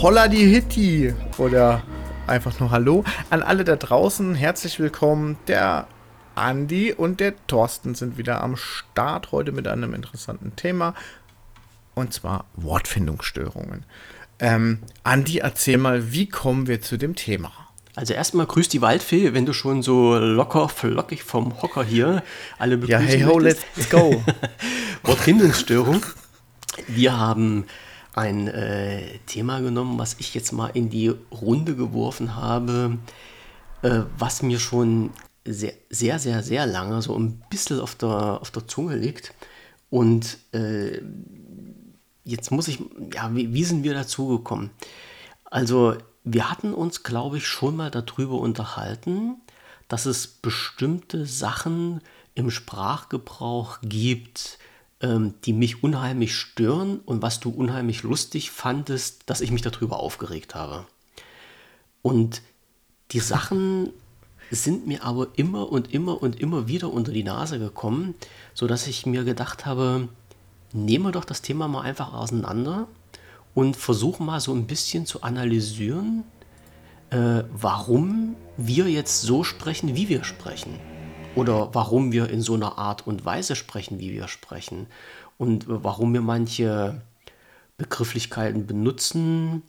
Holla die Hitti oder einfach nur Hallo an alle da draußen. Herzlich willkommen. Der Andi und der Thorsten sind wieder am Start heute mit einem interessanten Thema und zwar Wortfindungsstörungen. Ähm, Andi, erzähl mal, wie kommen wir zu dem Thema? Also erstmal grüß die Waldfee, wenn du schon so locker flockig vom Hocker hier alle begrüßen Ja, hey ho, let's go. Wortfindungsstörung. Wir haben ein äh, Thema genommen, was ich jetzt mal in die Runde geworfen habe, äh, was mir schon sehr, sehr, sehr, sehr lange so ein bisschen auf der, auf der Zunge liegt. Und äh, jetzt muss ich, ja, wie, wie sind wir dazu gekommen? Also, wir hatten uns, glaube ich, schon mal darüber unterhalten, dass es bestimmte Sachen im Sprachgebrauch gibt, ähm, die mich unheimlich stören und was du unheimlich lustig fandest, dass ich mich darüber aufgeregt habe. Und die Sachen sind mir aber immer und immer und immer wieder unter die Nase gekommen, sodass ich mir gedacht habe, nehmen wir doch das Thema mal einfach auseinander und versuchen mal so ein bisschen zu analysieren, äh, warum wir jetzt so sprechen, wie wir sprechen oder warum wir in so einer Art und Weise sprechen, wie wir sprechen und warum wir manche Begrifflichkeiten benutzen,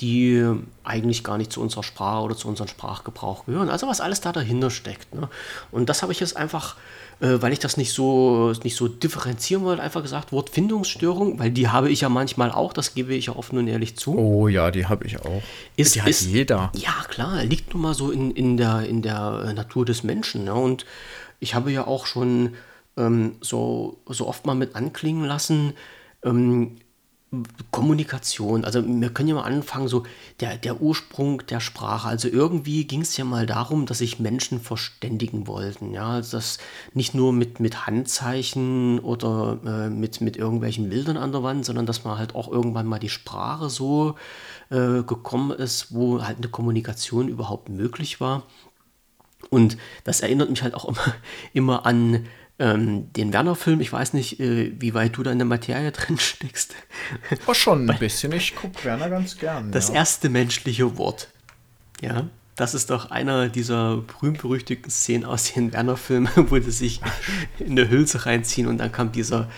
die eigentlich gar nicht zu unserer Sprache oder zu unserem Sprachgebrauch gehören. Also was alles da dahinter steckt. Ne? Und das habe ich jetzt einfach, äh, weil ich das nicht so, nicht so differenzieren wollte, einfach gesagt, Wortfindungsstörung, weil die habe ich ja manchmal auch, das gebe ich ja offen und ehrlich zu. Oh ja, die habe ich auch. Ist, die hat ist, jeder. Ja, klar, liegt nun mal so in, in, der, in der Natur des Menschen. Ne? Und ich habe ja auch schon ähm, so, so oft mal mit anklingen lassen, ähm, Kommunikation, also wir können ja mal anfangen, so der, der Ursprung der Sprache. Also irgendwie ging es ja mal darum, dass sich Menschen verständigen wollten. Ja, also das nicht nur mit, mit Handzeichen oder äh, mit, mit irgendwelchen Bildern an der Wand, sondern dass man halt auch irgendwann mal die Sprache so äh, gekommen ist, wo halt eine Kommunikation überhaupt möglich war. Und das erinnert mich halt auch immer, immer an ähm, den Werner-Film, ich weiß nicht, äh, wie weit du da in der Materie drin steckst. Oh, schon ein bisschen. Ich gucke Werner ganz gern. Das ja. erste menschliche Wort. Ja, das ist doch einer dieser berühmt-berüchtigten Szenen aus den Werner-Filmen, wo sie sich in eine Hülse reinziehen und dann kam dieser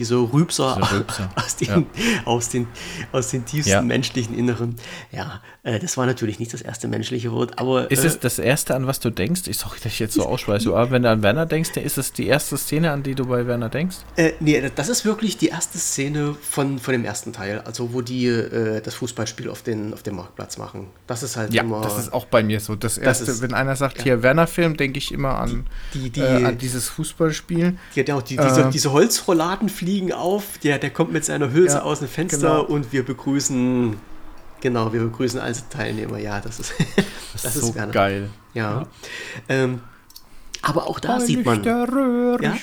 dieser Rübser, Rübser. Aus, den, ja. aus, den, aus den tiefsten ja. menschlichen Inneren. Ja, äh, das war natürlich nicht das erste menschliche Wort, aber. Ist äh, es das erste, an was du denkst? Ich sorry, dass ich jetzt so ausschweiße, aber wenn du an Werner denkst, dann ist es die erste Szene, an die du bei Werner denkst? Äh, nee, das ist wirklich die erste Szene von, von dem ersten Teil, also wo die äh, das Fußballspiel auf den, auf dem Marktplatz machen. Das ist halt ja, immer. Das ist auch bei mir so. Das erste, das ist, wenn einer sagt, hier Werner-Film, denke ich immer an, die, die, äh, an dieses Fußballspiel. Ja, genau, die, diese, äh, diese Holzrolladen fliegen fliegen auf, der, der kommt mit seiner Hülse ja, aus dem Fenster genau. und wir begrüßen, genau, wir begrüßen alle Teilnehmer. Ja, das ist, das, das ist so gerne. geil. Ja. ja. Ähm, aber auch da Weil sieht man, Röhr, ja,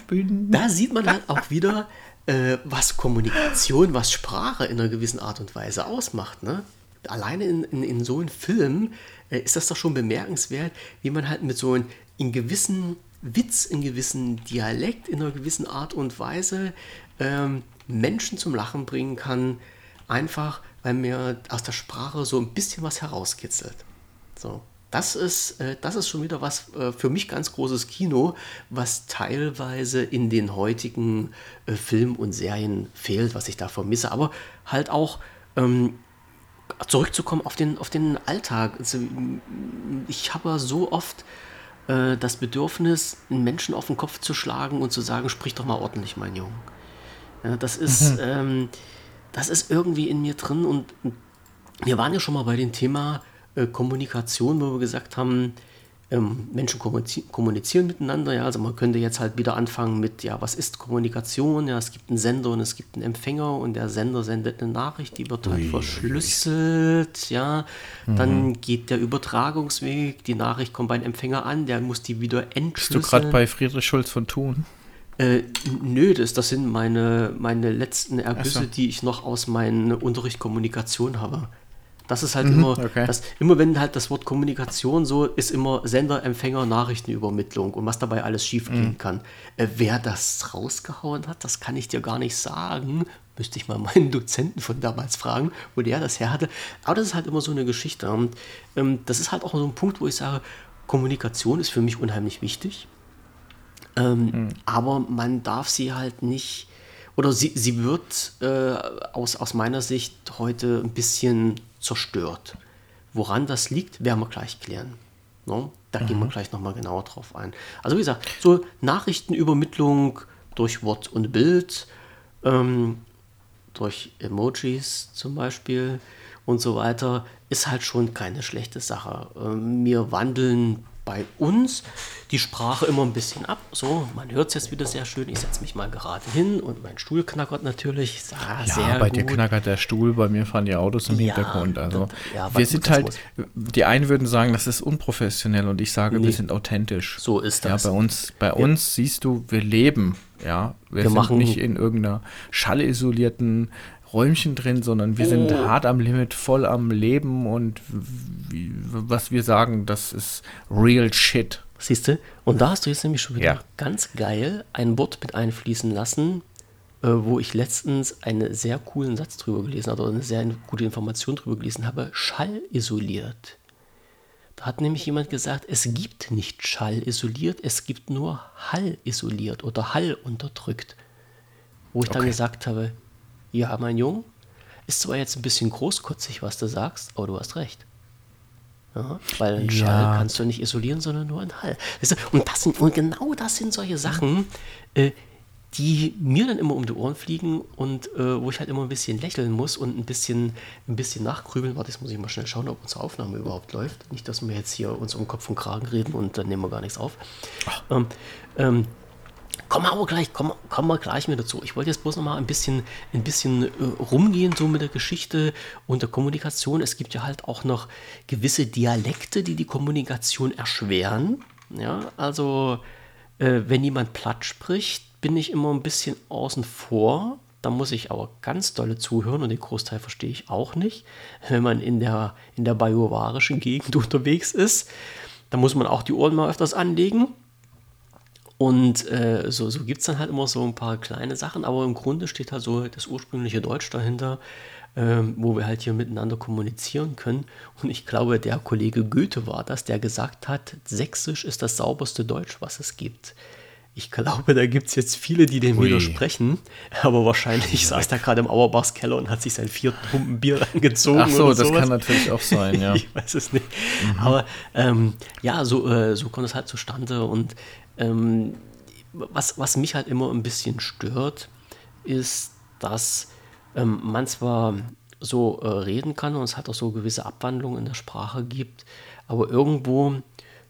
da sieht man halt auch wieder, äh, was Kommunikation, was Sprache in einer gewissen Art und Weise ausmacht. Ne? Alleine in, in, in so einem Film äh, ist das doch schon bemerkenswert, wie man halt mit so einem in gewissen Witz, in gewissen Dialekt, in einer gewissen Art und Weise ähm, Menschen zum Lachen bringen kann, einfach weil mir aus der Sprache so ein bisschen was herauskitzelt. So, das ist, äh, das ist schon wieder was äh, für mich ganz großes Kino, was teilweise in den heutigen äh, Filmen und Serien fehlt, was ich da vermisse, aber halt auch ähm, zurückzukommen auf den, auf den Alltag. Also, ich habe so oft das Bedürfnis, einen Menschen auf den Kopf zu schlagen und zu sagen, sprich doch mal ordentlich, mein Junge. Ja, das ist, mhm. ähm, das ist irgendwie in mir drin und wir waren ja schon mal bei dem Thema äh, Kommunikation, wo wir gesagt haben, ähm, Menschen kommunizieren miteinander. Ja, also man könnte jetzt halt wieder anfangen mit, ja, was ist Kommunikation? Ja, es gibt einen Sender und es gibt einen Empfänger und der Sender sendet eine Nachricht, die wird halt Ui. verschlüsselt. Ja, mhm. dann geht der Übertragungsweg, die Nachricht kommt beim Empfänger an, der muss die wieder entschlüsseln. Bist du gerade bei Friedrich Schulz von Thun? Äh, nö, das, das sind meine, meine letzten Ergüsse, so. die ich noch aus meiner Unterrichtskommunikation habe. Das ist halt mhm, immer, okay. das, immer wenn halt das Wort Kommunikation so ist, immer Sender, Empfänger, Nachrichtenübermittlung und was dabei alles schiefgehen mhm. kann. Äh, wer das rausgehauen hat, das kann ich dir gar nicht sagen. Müsste ich mal meinen Dozenten von damals fragen, wo der das her hatte. Aber das ist halt immer so eine Geschichte. Und ähm, das ist halt auch so ein Punkt, wo ich sage, Kommunikation ist für mich unheimlich wichtig. Ähm, mhm. Aber man darf sie halt nicht, oder sie, sie wird äh, aus, aus meiner Sicht heute ein bisschen zerstört. Woran das liegt, werden wir gleich klären. No? Da mhm. gehen wir mhm. gleich nochmal genauer drauf ein. Also wie gesagt, so Nachrichtenübermittlung durch Wort und Bild, ähm, durch Emojis zum Beispiel und so weiter, ist halt schon keine schlechte Sache. Ähm, wir wandeln bei uns die Sprache immer ein bisschen ab. So, man hört es jetzt wieder sehr schön. Ich setze mich mal gerade hin und mein Stuhl knackert natürlich. Ah, ja, bei gut. dir knackert der Stuhl, bei mir fahren die Autos im ja, Hintergrund. Also ja, wir sind halt, die einen würden sagen, das ist unprofessionell und ich sage, nee. wir sind authentisch. So ist das. Ja, bei uns, bei uns siehst du, wir leben. Ja, wir, wir sind machen nicht in irgendeiner schallisolierten Räumchen drin, sondern wir oh. sind hart am Limit, voll am Leben und wie, was wir sagen, das ist real shit. Siehst du? Und da hast du jetzt nämlich schon wieder ja. ganz geil ein Wort mit einfließen lassen, äh, wo ich letztens einen sehr coolen Satz drüber gelesen habe oder eine sehr gute Information drüber gelesen habe. Schallisoliert. Da hat nämlich jemand gesagt, es gibt nicht schallisoliert, es gibt nur hallisoliert oder Hall unterdrückt. Wo ich okay. dann gesagt habe, ja, mein Junge, ist zwar jetzt ein bisschen großkotzig, was du sagst, aber du hast recht. Ja, weil einen ja. Schall kannst du nicht isolieren, sondern nur einen Hall. Und, das sind, und genau das sind solche Sachen, äh, die mir dann immer um die Ohren fliegen und äh, wo ich halt immer ein bisschen lächeln muss und ein bisschen, ein bisschen nachgrübeln. Warte, jetzt muss ich mal schnell schauen, ob unsere Aufnahme überhaupt läuft. Nicht, dass wir jetzt hier uns um Kopf und Kragen reden und dann nehmen wir gar nichts auf. Ähm, ähm, Kommen wir aber gleich, kommen, kommen wir gleich mit dazu. Ich wollte jetzt bloß noch mal ein bisschen, ein bisschen äh, rumgehen, so mit der Geschichte und der Kommunikation. Es gibt ja halt auch noch gewisse Dialekte, die die Kommunikation erschweren. Ja, also äh, wenn jemand platt spricht, bin ich immer ein bisschen außen vor. Da muss ich aber ganz dolle zuhören und den Großteil verstehe ich auch nicht. Wenn man in der, in der bajuwarischen Gegend unterwegs ist, da muss man auch die Ohren mal öfters anlegen. Und äh, so, so gibt es dann halt immer so ein paar kleine Sachen, aber im Grunde steht halt so das ursprüngliche Deutsch dahinter, ähm, wo wir halt hier miteinander kommunizieren können. Und ich glaube, der Kollege Goethe war das, der gesagt hat, Sächsisch ist das sauberste Deutsch, was es gibt. Ich glaube, da gibt es jetzt viele, die dem Ui. widersprechen, aber wahrscheinlich saß der gerade im Auerbachs Keller und hat sich sein vierten Pumpen Bier angezogen. Ach so, das sowas. kann natürlich auch sein, ja. ich weiß es nicht. Mhm. Aber ähm, ja, so, äh, so kommt es halt zustande und ähm, was, was mich halt immer ein bisschen stört, ist, dass ähm, man zwar so äh, reden kann und es hat auch so gewisse Abwandlungen in der Sprache gibt, aber irgendwo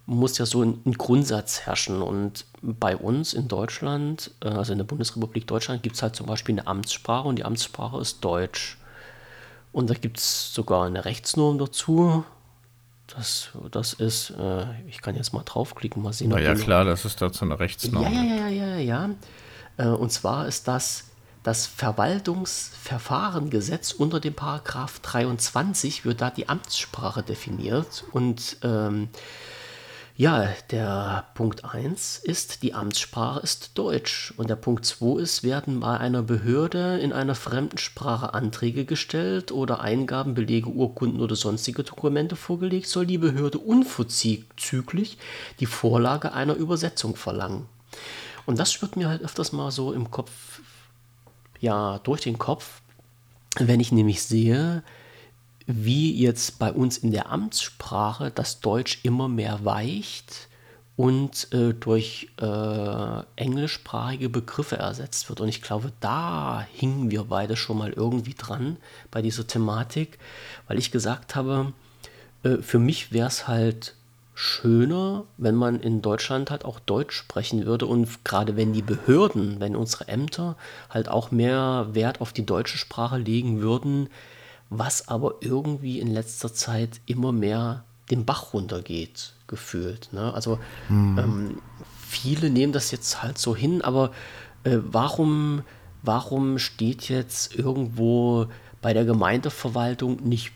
muss ja so ein, ein Grundsatz herrschen. Und bei uns in Deutschland, äh, also in der Bundesrepublik Deutschland, gibt es halt zum Beispiel eine Amtssprache und die Amtssprache ist Deutsch. Und da gibt es sogar eine Rechtsnorm dazu, das, das ist, äh, ich kann jetzt mal draufklicken, mal sehen. Na ja, klar, das ist dazu eine Rechtsnorm. Ja, ja, ja, ja, ja. Äh, und zwar ist das das Verwaltungsverfahrengesetz unter dem Paragraph 23 wird da die Amtssprache definiert und ähm, ja, der Punkt 1 ist, die Amtssprache ist Deutsch. Und der Punkt 2 ist, werden bei einer Behörde in einer fremden Sprache Anträge gestellt oder Eingaben, Belege, Urkunden oder sonstige Dokumente vorgelegt, soll die Behörde unverzüglich die Vorlage einer Übersetzung verlangen. Und das schwirrt mir halt öfters mal so im Kopf, ja, durch den Kopf, wenn ich nämlich sehe, wie jetzt bei uns in der Amtssprache das Deutsch immer mehr weicht und äh, durch äh, englischsprachige Begriffe ersetzt wird. Und ich glaube, da hingen wir beide schon mal irgendwie dran bei dieser Thematik, weil ich gesagt habe, äh, für mich wäre es halt schöner, wenn man in Deutschland halt auch Deutsch sprechen würde und gerade wenn die Behörden, wenn unsere Ämter halt auch mehr Wert auf die deutsche Sprache legen würden, was aber irgendwie in letzter Zeit immer mehr den Bach runtergeht, gefühlt. Ne? Also mhm. ähm, viele nehmen das jetzt halt so hin, aber äh, warum, warum steht jetzt irgendwo bei der Gemeindeverwaltung nicht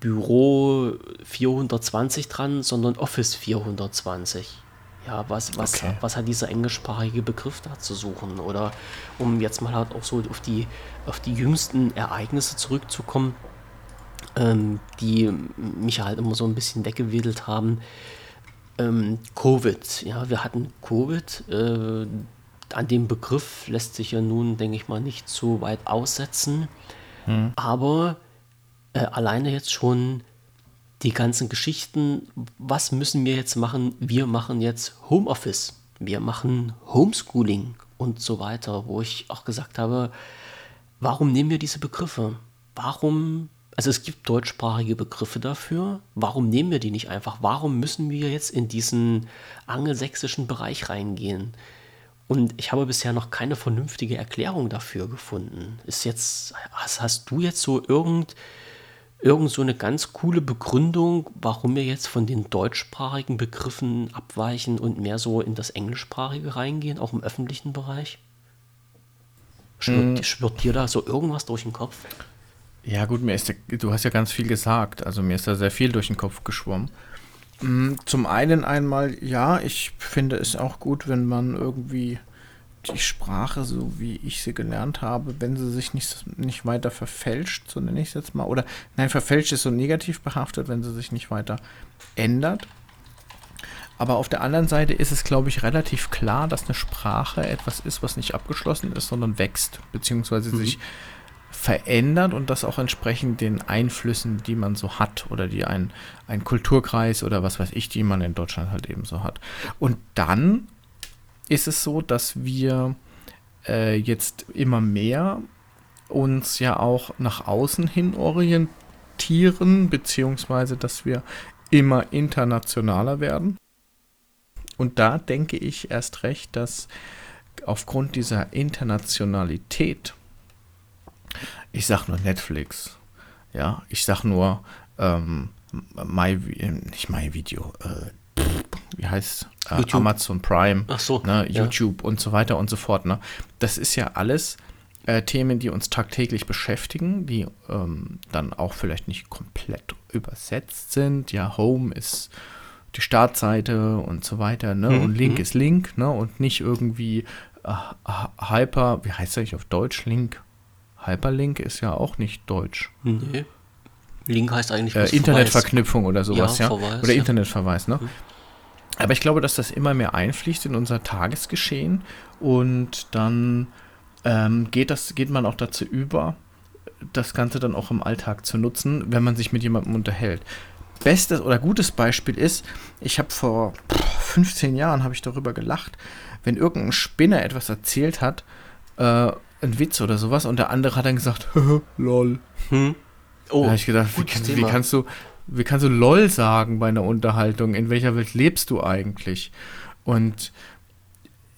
Büro 420 dran, sondern Office 420? Ja, was, was, okay. was hat dieser englischsprachige Begriff da zu suchen? Oder um jetzt mal halt auch so auf die, auf die jüngsten Ereignisse zurückzukommen, ähm, die mich halt immer so ein bisschen weggewedelt haben. Ähm, Covid, ja, wir hatten Covid. Äh, an dem Begriff lässt sich ja nun, denke ich mal, nicht so weit aussetzen. Hm. Aber äh, alleine jetzt schon die ganzen Geschichten, was müssen wir jetzt machen? Wir machen jetzt Homeoffice, wir machen Homeschooling und so weiter, wo ich auch gesagt habe, warum nehmen wir diese Begriffe? Warum, also es gibt deutschsprachige Begriffe dafür, warum nehmen wir die nicht einfach? Warum müssen wir jetzt in diesen angelsächsischen Bereich reingehen? Und ich habe bisher noch keine vernünftige Erklärung dafür gefunden. Ist jetzt, hast, hast du jetzt so irgend irgend so eine ganz coole Begründung, warum wir jetzt von den deutschsprachigen Begriffen abweichen und mehr so in das Englischsprachige reingehen, auch im öffentlichen Bereich? Schwirrt, mm. schwirrt dir da so irgendwas durch den Kopf? Ja, gut, mir ist der, du hast ja ganz viel gesagt, also mir ist da sehr viel durch den Kopf geschwommen. Mm, zum einen einmal, ja, ich finde es auch gut, wenn man irgendwie die Sprache, so wie ich sie gelernt habe, wenn sie sich nicht, nicht weiter verfälscht, so nenne ich es jetzt mal, oder nein, verfälscht ist so negativ behaftet, wenn sie sich nicht weiter ändert. Aber auf der anderen Seite ist es, glaube ich, relativ klar, dass eine Sprache etwas ist, was nicht abgeschlossen ist, sondern wächst, beziehungsweise mhm. sich verändert und das auch entsprechend den Einflüssen, die man so hat oder die ein, ein Kulturkreis oder was weiß ich, die man in Deutschland halt eben so hat. Und dann ist es so, dass wir äh, jetzt immer mehr uns ja auch nach außen hin orientieren, beziehungsweise dass wir immer internationaler werden. Und da denke ich erst recht, dass aufgrund dieser Internationalität, ich sag nur Netflix, ja, ich sag nur ähm, My, nicht My Video, äh, wie heißt äh, Amazon Prime, so, ne, YouTube ja. und so weiter und so fort. Ne? Das ist ja alles äh, Themen, die uns tagtäglich beschäftigen, die ähm, dann auch vielleicht nicht komplett übersetzt sind. Ja, Home ist die Startseite und so weiter, ne? Mhm. Und Link mhm. ist Link, ne? Und nicht irgendwie äh, Hyper, wie heißt das eigentlich auf Deutsch? Link. Hyperlink ist ja auch nicht deutsch. Nee. Link heißt eigentlich äh, Internetverknüpfung oder sowas, ja. ja? Verweis, oder ja. Internetverweis, ne? Mhm. Aber ich glaube, dass das immer mehr einfließt in unser Tagesgeschehen und dann ähm, geht, das, geht man auch dazu über, das Ganze dann auch im Alltag zu nutzen, wenn man sich mit jemandem unterhält. Bestes oder gutes Beispiel ist, ich habe vor 15 Jahren habe ich darüber gelacht, wenn irgendein Spinner etwas erzählt hat, äh, ein Witz oder sowas, und der andere hat dann gesagt, lol. Hm. Oh, da habe ich gedacht, wie, wie, kannst du, wie kannst du LOL sagen bei einer Unterhaltung? In welcher Welt lebst du eigentlich? Und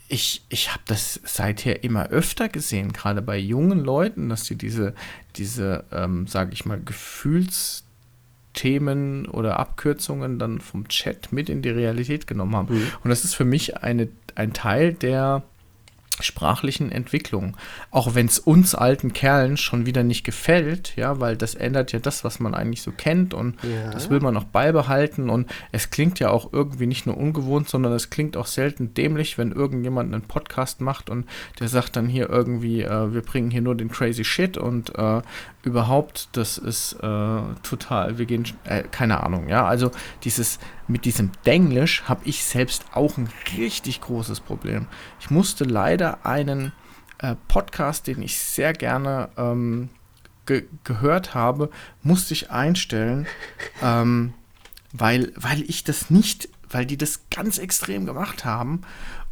ich, ich habe das seither immer öfter gesehen, gerade bei jungen Leuten, dass sie diese, diese ähm, sage ich mal, Gefühlsthemen oder Abkürzungen dann vom Chat mit in die Realität genommen haben. Mhm. Und das ist für mich eine, ein Teil der sprachlichen Entwicklung. Auch wenn es uns alten Kerlen schon wieder nicht gefällt, ja, weil das ändert ja das, was man eigentlich so kennt und ja. das will man auch beibehalten und es klingt ja auch irgendwie nicht nur ungewohnt, sondern es klingt auch selten dämlich, wenn irgendjemand einen Podcast macht und der sagt dann hier irgendwie, äh, wir bringen hier nur den crazy shit und äh, überhaupt, das ist äh, total, wir gehen, äh, keine Ahnung, ja, also dieses, mit diesem Denglisch habe ich selbst auch ein richtig großes Problem. Ich musste leider einen äh, Podcast, den ich sehr gerne ähm, ge gehört habe, musste ich einstellen, ähm, weil, weil ich das nicht weil die das ganz extrem gemacht haben.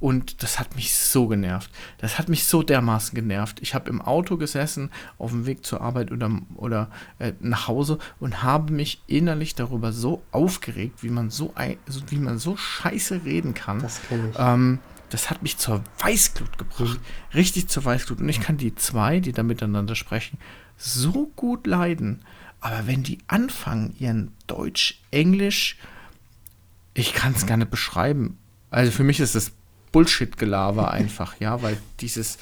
Und das hat mich so genervt. Das hat mich so dermaßen genervt. Ich habe im Auto gesessen, auf dem Weg zur Arbeit oder, oder äh, nach Hause und habe mich innerlich darüber so aufgeregt, wie man so, ein, wie man so scheiße reden kann. Das kenne ich. Ähm, das hat mich zur Weißglut gebracht. Mhm. Richtig zur Weißglut. Und ich kann die zwei, die da miteinander sprechen, so gut leiden. Aber wenn die anfangen, ihren Deutsch, Englisch, ich kann es gar nicht beschreiben. Also für mich ist das Bullshit-Gelaber einfach, ja, weil dieses,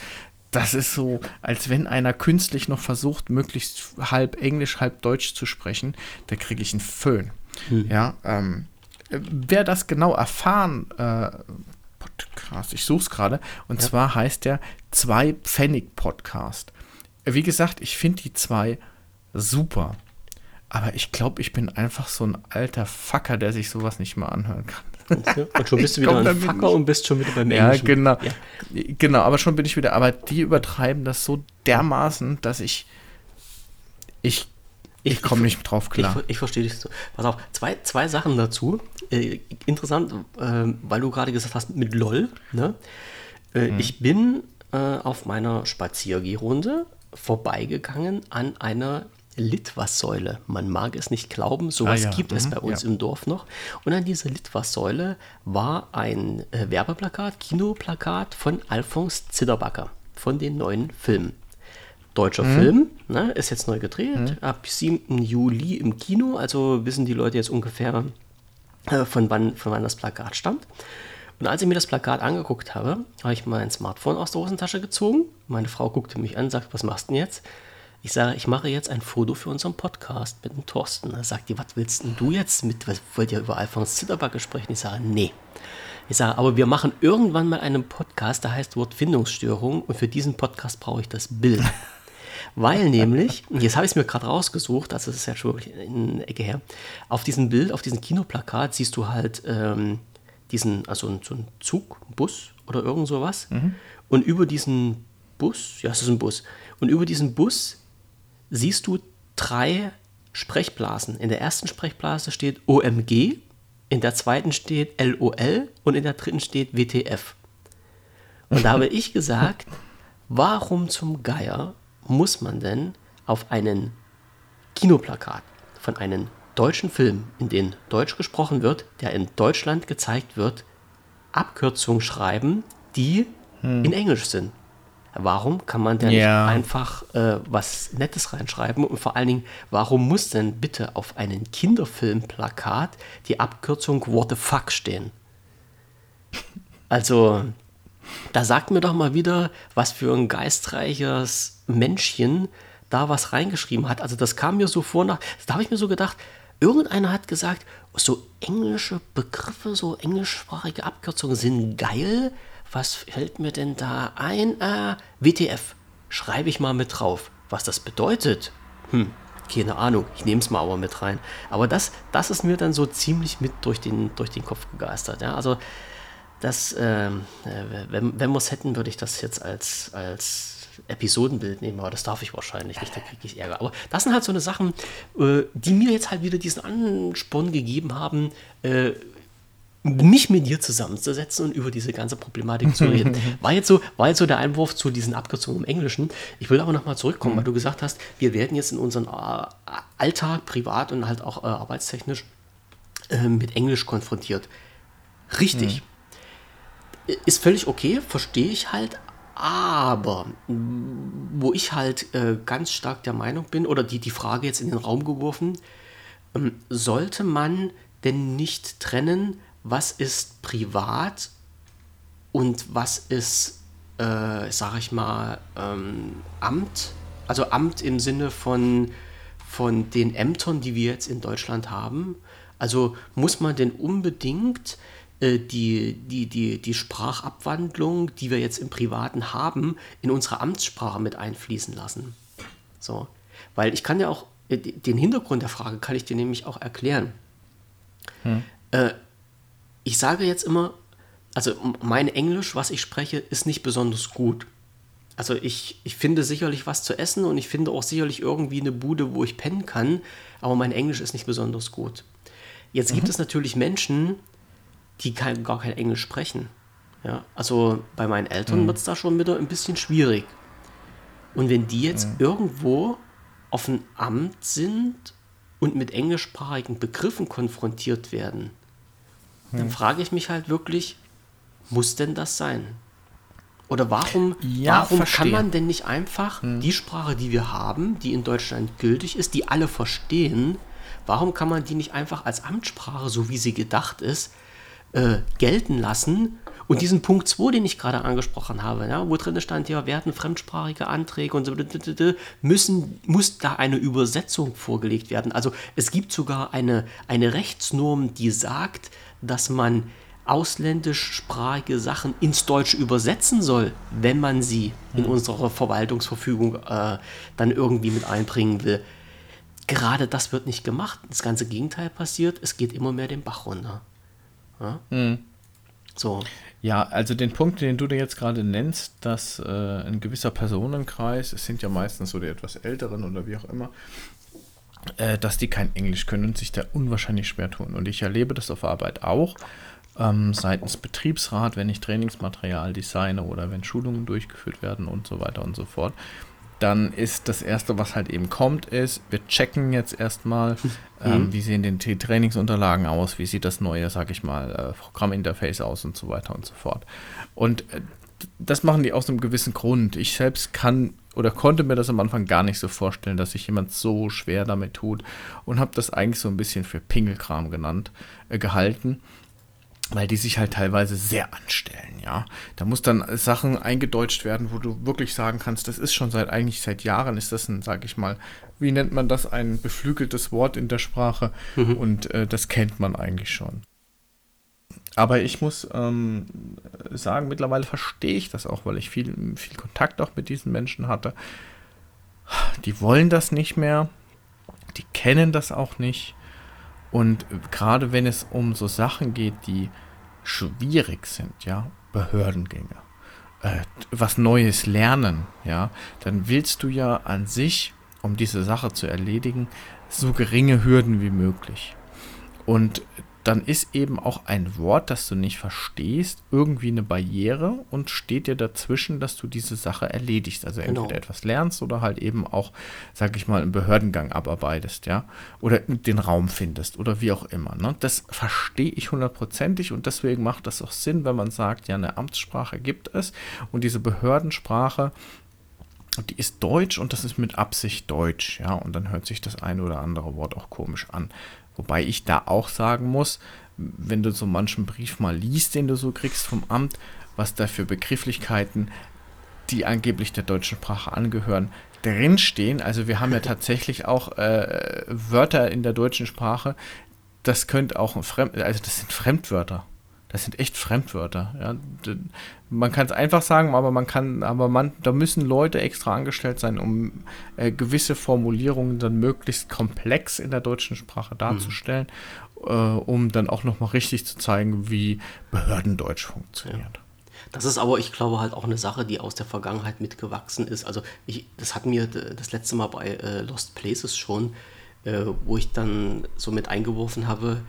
das ist so, als wenn einer künstlich noch versucht, möglichst halb Englisch, halb Deutsch zu sprechen, da kriege ich einen Föhn. Hm. Ja, ähm, wer das genau erfahren, äh, Podcast, ich suche es gerade, und ja. zwar heißt der Zwei Pfennig Podcast. Wie gesagt, ich finde die zwei super. Aber ich glaube, ich bin einfach so ein alter Fucker, der sich sowas nicht mehr anhören kann. Und schon bist du wieder Fucker nicht. und bist schon wieder beim Englischen. Ja, genau. Ja. Genau, aber schon bin ich wieder. Aber die übertreiben das so dermaßen, dass ich. Ich, ich, ich komme nicht drauf klar. Ich, ich verstehe dich so. Pass auf, zwei, zwei Sachen dazu. Äh, interessant, äh, weil du gerade gesagt hast, mit LOL. Ne? Äh, hm. Ich bin äh, auf meiner Spaziergehrunde vorbeigegangen an einer Litwas-Säule. Man mag es nicht glauben, sowas ah, ja. gibt mhm, es bei uns ja. im Dorf noch. Und an dieser Litwas-Säule war ein äh, Werbeplakat, Kinoplakat von Alphonse Zitterbacker von den neuen Filmen. Deutscher mhm. Film, ne, ist jetzt neu gedreht, mhm. ab 7. Juli im Kino, also wissen die Leute jetzt ungefähr, äh, von, wann, von wann das Plakat stammt. Und als ich mir das Plakat angeguckt habe, habe ich mein Smartphone aus der Hosentasche gezogen. Meine Frau guckte mich an, sagt, was machst du denn jetzt? Ich sage, ich mache jetzt ein Foto für unseren Podcast mit dem Thorsten. Er sagt die, was willst denn du jetzt mit, was, wollt ihr über Alphonse Zitterbacke sprechen? Ich sage, nee. Ich sage, aber wir machen irgendwann mal einen Podcast, der heißt Wortfindungsstörung und für diesen Podcast brauche ich das Bild. Weil nämlich, jetzt habe ich es mir gerade rausgesucht, also das ist ja schon in der Ecke her, auf diesem Bild, auf diesem Kinoplakat siehst du halt ähm, diesen, also so einen Zug, Bus oder irgend sowas. Mhm. Und über diesen Bus, ja, es ist ein Bus, und über diesen Bus siehst du drei Sprechblasen. In der ersten Sprechblase steht OMG, in der zweiten steht LOL und in der dritten steht WTF. Und da habe ich gesagt, warum zum Geier muss man denn auf einen Kinoplakat von einem deutschen Film, in dem Deutsch gesprochen wird, der in Deutschland gezeigt wird, Abkürzungen schreiben, die hm. in Englisch sind? Warum kann man denn ja. nicht einfach äh, was Nettes reinschreiben? Und vor allen Dingen, warum muss denn bitte auf einem Kinderfilmplakat die Abkürzung What the fuck stehen? Also, da sagt mir doch mal wieder, was für ein geistreiches Menschchen da was reingeschrieben hat. Also, das kam mir so vor nach. Da habe ich mir so gedacht, irgendeiner hat gesagt, so englische Begriffe, so englischsprachige Abkürzungen sind geil was fällt mir denn da ein? Ah, WTF. Schreibe ich mal mit drauf. Was das bedeutet? Hm, keine Ahnung. Ich nehme es mal aber mit rein. Aber das, das ist mir dann so ziemlich mit durch den, durch den Kopf gegeistert. Ja? Also, das, ähm, äh, wenn, wenn wir es hätten, würde ich das jetzt als, als Episodenbild nehmen, aber das darf ich wahrscheinlich nicht, da kriege ich Ärger. Aber das sind halt so eine Sachen, äh, die mir jetzt halt wieder diesen Ansporn gegeben haben, äh, mich mit dir zusammenzusetzen und über diese ganze Problematik zu reden. War jetzt so, war jetzt so der Einwurf zu diesen Abkürzungen im Englischen. Ich will aber nochmal zurückkommen, mhm. weil du gesagt hast, wir werden jetzt in unserem äh, Alltag, privat und halt auch äh, arbeitstechnisch äh, mit Englisch konfrontiert. Richtig. Mhm. Ist völlig okay, verstehe ich halt, aber wo ich halt äh, ganz stark der Meinung bin, oder die, die Frage jetzt in den Raum geworfen, ähm, sollte man denn nicht trennen, was ist privat und was ist, äh, sag ich mal, ähm, Amt. Also Amt im Sinne von, von den Ämtern, die wir jetzt in Deutschland haben. Also muss man denn unbedingt äh, die, die, die, die Sprachabwandlung, die wir jetzt im Privaten haben, in unsere Amtssprache mit einfließen lassen? So. Weil ich kann ja auch, äh, den Hintergrund der Frage kann ich dir nämlich auch erklären. Hm. Äh, ich sage jetzt immer, also mein Englisch, was ich spreche, ist nicht besonders gut. Also ich, ich finde sicherlich was zu essen und ich finde auch sicherlich irgendwie eine Bude, wo ich pennen kann, aber mein Englisch ist nicht besonders gut. Jetzt mhm. gibt es natürlich Menschen, die kein, gar kein Englisch sprechen. Ja, also bei meinen Eltern mhm. wird es da schon wieder ein bisschen schwierig. Und wenn die jetzt mhm. irgendwo auf ein Amt sind und mit englischsprachigen Begriffen konfrontiert werden, dann hm. frage ich mich halt wirklich, muss denn das sein? Oder warum, ja, warum kann man denn nicht einfach hm. die Sprache, die wir haben, die in Deutschland gültig ist, die alle verstehen, warum kann man die nicht einfach als Amtssprache, so wie sie gedacht ist, äh, gelten lassen und diesen Punkt 2, den ich gerade angesprochen habe, ja, wo drin stand, ja, werden fremdsprachige Anträge und so, müssen, muss da eine Übersetzung vorgelegt werden. Also es gibt sogar eine, eine Rechtsnorm, die sagt, dass man ausländischsprachige Sachen ins Deutsche übersetzen soll, wenn man sie in hm. unsere Verwaltungsverfügung äh, dann irgendwie mit einbringen will. Gerade das wird nicht gemacht. Das ganze Gegenteil passiert. Es geht immer mehr den Bach runter. Ja? Hm. So. Ja, also den Punkt, den du dir jetzt gerade nennst, dass äh, ein gewisser Personenkreis, es sind ja meistens so die etwas älteren oder wie auch immer, äh, dass die kein Englisch können und sich da unwahrscheinlich schwer tun. Und ich erlebe das auf Arbeit auch ähm, seitens Betriebsrat, wenn ich Trainingsmaterial designe oder wenn Schulungen durchgeführt werden und so weiter und so fort. Dann ist das Erste, was halt eben kommt, ist, wir checken jetzt erstmal, ähm, mhm. wie sehen denn die Trainingsunterlagen aus, wie sieht das neue, sag ich mal, äh, Programminterface aus und so weiter und so fort. Und äh, das machen die aus einem gewissen Grund. Ich selbst kann oder konnte mir das am Anfang gar nicht so vorstellen, dass sich jemand so schwer damit tut und habe das eigentlich so ein bisschen für Pingelkram genannt, äh, gehalten weil die sich halt teilweise sehr anstellen, ja. Da muss dann Sachen eingedeutscht werden, wo du wirklich sagen kannst, das ist schon seit eigentlich seit Jahren ist das ein, sag ich mal, wie nennt man das, ein beflügeltes Wort in der Sprache mhm. und äh, das kennt man eigentlich schon. Aber ich muss ähm, sagen, mittlerweile verstehe ich das auch, weil ich viel, viel Kontakt auch mit diesen Menschen hatte. Die wollen das nicht mehr, die kennen das auch nicht und gerade wenn es um so Sachen geht, die schwierig sind, ja, Behördengänge, äh, was Neues lernen, ja, dann willst du ja an sich, um diese Sache zu erledigen, so geringe Hürden wie möglich. Und dann ist eben auch ein Wort, das du nicht verstehst, irgendwie eine Barriere und steht dir dazwischen, dass du diese Sache erledigst. Also genau. entweder etwas lernst oder halt eben auch, sag ich mal, einen Behördengang abarbeitest, ja. Oder den Raum findest oder wie auch immer. Ne? Das verstehe ich hundertprozentig und deswegen macht das auch Sinn, wenn man sagt, ja, eine Amtssprache gibt es und diese Behördensprache, die ist deutsch und das ist mit Absicht deutsch, ja, und dann hört sich das eine oder andere Wort auch komisch an. Wobei ich da auch sagen muss, wenn du so manchen Brief mal liest, den du so kriegst vom Amt, was da für Begrifflichkeiten, die angeblich der deutschen Sprache angehören, drinstehen. Also wir haben ja tatsächlich auch äh, Wörter in der deutschen Sprache, das könnte auch ein Fremd, also das sind Fremdwörter. Das sind echt Fremdwörter. Ja. Man kann es einfach sagen, aber man kann, aber man, da müssen Leute extra angestellt sein, um äh, gewisse Formulierungen dann möglichst komplex in der deutschen Sprache darzustellen, mhm. äh, um dann auch nochmal richtig zu zeigen, wie Behördendeutsch funktioniert. Ja. Das ist aber, ich glaube, halt auch eine Sache, die aus der Vergangenheit mitgewachsen ist. Also ich, das hatten wir das letzte Mal bei äh, Lost Places schon, äh, wo ich dann so mit eingeworfen habe,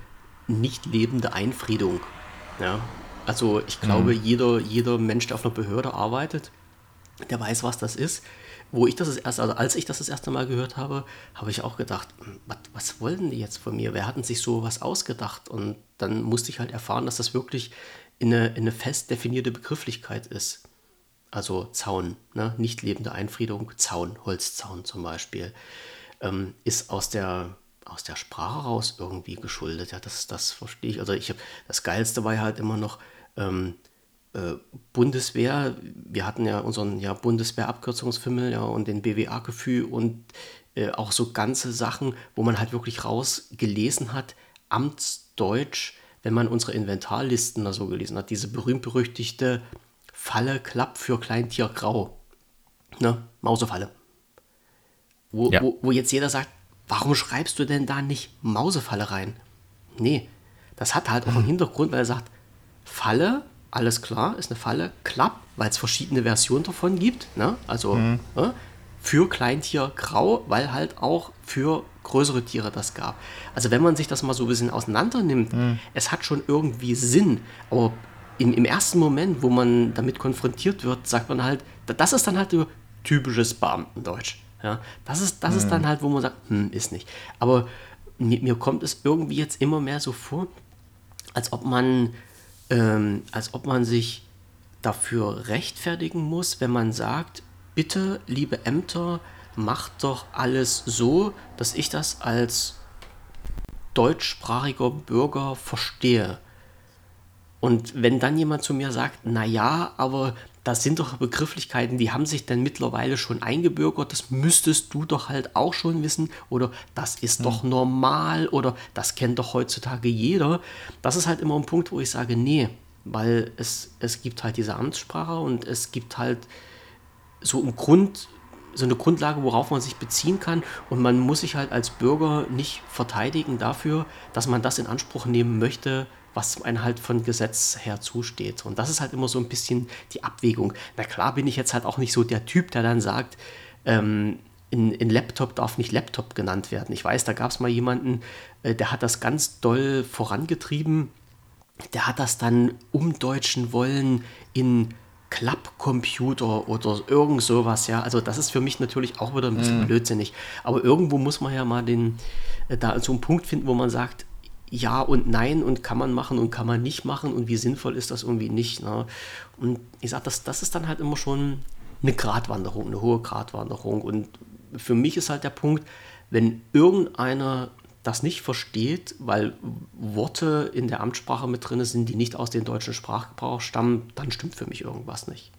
nicht lebende Einfriedung. Ja, also ich glaube, mhm. jeder, jeder Mensch, der auf einer Behörde arbeitet, der weiß, was das ist. Wo ich das, erste, also als ich das das erste Mal gehört habe, habe ich auch gedacht, hm, was, was wollen die jetzt von mir? Wer hat denn sich so was ausgedacht? Und dann musste ich halt erfahren, dass das wirklich eine, eine fest definierte Begrifflichkeit ist. Also Zaun, ne? nicht lebende Einfriedung, Zaun, Holzzaun zum Beispiel, ähm, ist aus der aus der Sprache raus irgendwie geschuldet. Ja, das, das verstehe ich. Also ich habe das Geilste war ja halt immer noch ähm, äh, Bundeswehr. Wir hatten ja unseren ja, Bundeswehr-Abkürzungsfimmel ja, und den BWA-Gefühl und äh, auch so ganze Sachen, wo man halt wirklich rausgelesen hat, Amtsdeutsch, wenn man unsere Inventarlisten da so gelesen hat, diese berühmt-berüchtigte Falle Klapp für Kleintier Grau. Ne? Mausefalle. Wo, ja. wo, wo jetzt jeder sagt, warum schreibst du denn da nicht Mausefalle rein? Nee, das hat halt auch einen Hintergrund, weil er sagt, Falle, alles klar, ist eine Falle, Klapp, weil es verschiedene Versionen davon gibt, ne? also mhm. ne? für Kleintier grau, weil halt auch für größere Tiere das gab. Also wenn man sich das mal so ein bisschen auseinander nimmt, mhm. es hat schon irgendwie Sinn, aber im, im ersten Moment, wo man damit konfrontiert wird, sagt man halt, das ist dann halt typisches Beamtendeutsch. Ja, das ist, das mhm. ist dann halt, wo man sagt, hm, ist nicht. Aber mir, mir, kommt es irgendwie jetzt immer mehr so vor, als ob man, ähm, als ob man sich dafür rechtfertigen muss, wenn man sagt, bitte, liebe Ämter, macht doch alles so, dass ich das als deutschsprachiger Bürger verstehe. Und wenn dann jemand zu mir sagt, naja, aber das sind doch Begrifflichkeiten, die haben sich dann mittlerweile schon eingebürgert, das müsstest du doch halt auch schon wissen oder das ist hm. doch normal oder das kennt doch heutzutage jeder. Das ist halt immer ein Punkt, wo ich sage, nee, weil es, es gibt halt diese Amtssprache und es gibt halt so ein Grund, so eine Grundlage, worauf man sich beziehen kann und man muss sich halt als Bürger nicht verteidigen dafür, dass man das in Anspruch nehmen möchte, was einem halt von Gesetz her zusteht. Und das ist halt immer so ein bisschen die Abwägung. Na klar bin ich jetzt halt auch nicht so der Typ, der dann sagt, ähm, in, in, Laptop darf nicht Laptop genannt werden. Ich weiß, da gab es mal jemanden, äh, der hat das ganz doll vorangetrieben. Der hat das dann umdeutschen wollen in Klappcomputer oder irgend sowas, ja. Also das ist für mich natürlich auch wieder ein bisschen mm. blödsinnig. Aber irgendwo muss man ja mal den, äh, da so einen Punkt finden, wo man sagt, ja und nein und kann man machen und kann man nicht machen und wie sinnvoll ist das irgendwie nicht. Ne? Und ich sage, das, das ist dann halt immer schon eine Gratwanderung, eine hohe Gratwanderung. Und für mich ist halt der Punkt, wenn irgendeiner das nicht versteht, weil Worte in der Amtssprache mit drin sind, die nicht aus dem deutschen Sprachgebrauch stammen, dann stimmt für mich irgendwas nicht.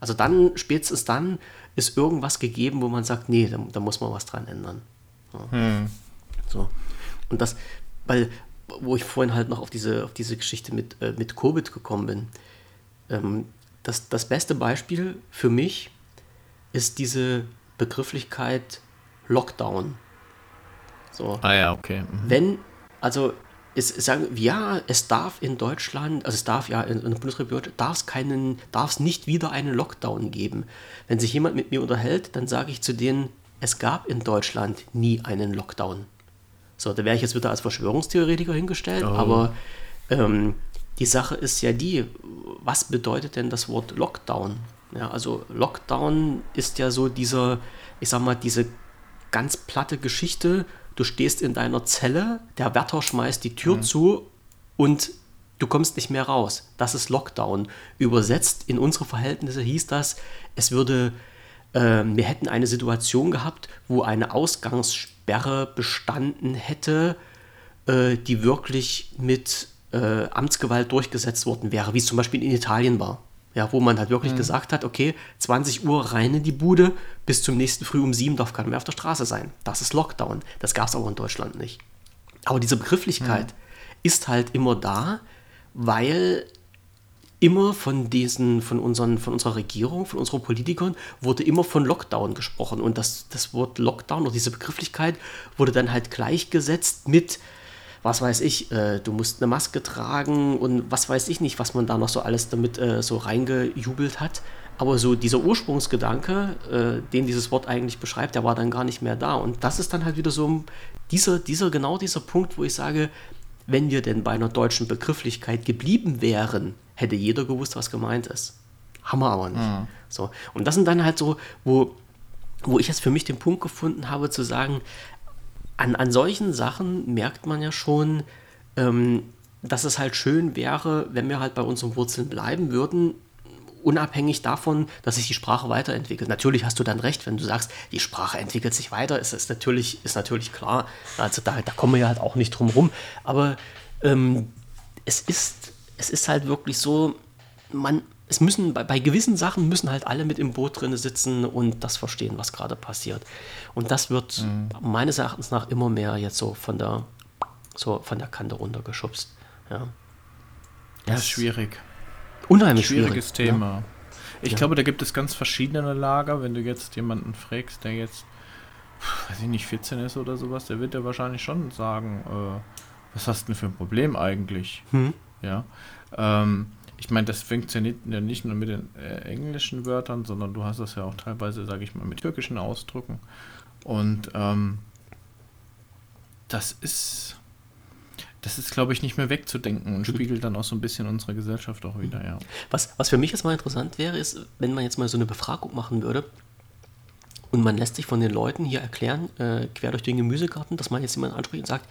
Also dann, spätestens dann, ist irgendwas gegeben, wo man sagt, nee, da, da muss man was dran ändern. Ja. Hm. So. Und das, weil wo ich vorhin halt noch auf diese, auf diese Geschichte mit, äh, mit Covid gekommen bin. Ähm, das, das beste Beispiel für mich ist diese Begrifflichkeit Lockdown. So. Ah ja, okay. Mhm. Wenn, also es sagen, ja, es darf in Deutschland, also es darf ja in, in der Bundesrepublik, darf es keinen, darf es nicht wieder einen Lockdown geben. Wenn sich jemand mit mir unterhält, dann sage ich zu denen, es gab in Deutschland nie einen Lockdown. So, da wäre ich jetzt wieder als Verschwörungstheoretiker hingestellt, oh. aber ähm, die Sache ist ja die, was bedeutet denn das Wort Lockdown? Ja, also Lockdown ist ja so dieser, ich sag mal, diese ganz platte Geschichte, du stehst in deiner Zelle, der Wärter schmeißt die Tür mhm. zu und du kommst nicht mehr raus. Das ist Lockdown. Übersetzt in unsere Verhältnisse hieß das, es würde, äh, wir hätten eine Situation gehabt, wo eine Ausgangssperre Sperre bestanden hätte, äh, die wirklich mit äh, Amtsgewalt durchgesetzt worden wäre, wie es zum Beispiel in Italien war. Ja, wo man halt wirklich mhm. gesagt hat, okay, 20 Uhr rein in die Bude, bis zum nächsten Früh um 7 darf keiner mehr auf der Straße sein. Das ist Lockdown. Das gab es aber in Deutschland nicht. Aber diese Begrifflichkeit mhm. ist halt immer da, weil immer von diesen, von unseren, von unserer Regierung, von unseren Politikern, wurde immer von Lockdown gesprochen. Und das, das Wort Lockdown oder diese Begrifflichkeit wurde dann halt gleichgesetzt mit, was weiß ich, äh, du musst eine Maske tragen und was weiß ich nicht, was man da noch so alles damit äh, so reingejubelt hat. Aber so dieser Ursprungsgedanke, äh, den dieses Wort eigentlich beschreibt, der war dann gar nicht mehr da. Und das ist dann halt wieder so dieser, dieser, genau dieser Punkt, wo ich sage, wenn wir denn bei einer deutschen Begrifflichkeit geblieben wären, hätte jeder gewusst, was gemeint ist. Haben wir aber nicht. Mhm. So. Und das sind dann halt so, wo, wo ich jetzt für mich den Punkt gefunden habe, zu sagen, an, an solchen Sachen merkt man ja schon, ähm, dass es halt schön wäre, wenn wir halt bei unseren Wurzeln bleiben würden, unabhängig davon, dass sich die Sprache weiterentwickelt. Natürlich hast du dann recht, wenn du sagst, die Sprache entwickelt sich weiter, ist, ist, natürlich, ist natürlich klar. Also da, da kommen wir ja halt auch nicht drum rum. Aber ähm, es ist es ist halt wirklich so, man, es müssen, bei, bei, gewissen Sachen müssen halt alle mit im Boot drin sitzen und das verstehen, was gerade passiert. Und das wird mhm. meines Erachtens nach immer mehr jetzt so von der, so von der Kante runtergeschubst. Ja. Das ist schwierig. Unheimlich schwieriges schwierig, Thema. Ja. Ich ja. glaube, da gibt es ganz verschiedene Lager. Wenn du jetzt jemanden fragst, der jetzt, weiß ich nicht, 14 ist oder sowas, der wird ja wahrscheinlich schon sagen, äh, was hast du denn für ein Problem eigentlich? Hm. Ja. Ähm, ich meine, das funktioniert ja nicht nur mit den äh, englischen Wörtern, sondern du hast das ja auch teilweise, sage ich mal, mit türkischen Ausdrücken. Und ähm, das ist, das ist, glaube ich, nicht mehr wegzudenken und spiegelt dann auch so ein bisschen unsere Gesellschaft auch wieder, ja. Was, was für mich jetzt mal interessant wäre, ist, wenn man jetzt mal so eine Befragung machen würde und man lässt sich von den Leuten hier erklären, äh, quer durch den Gemüsegarten, dass man jetzt jemanden anspricht und sagt,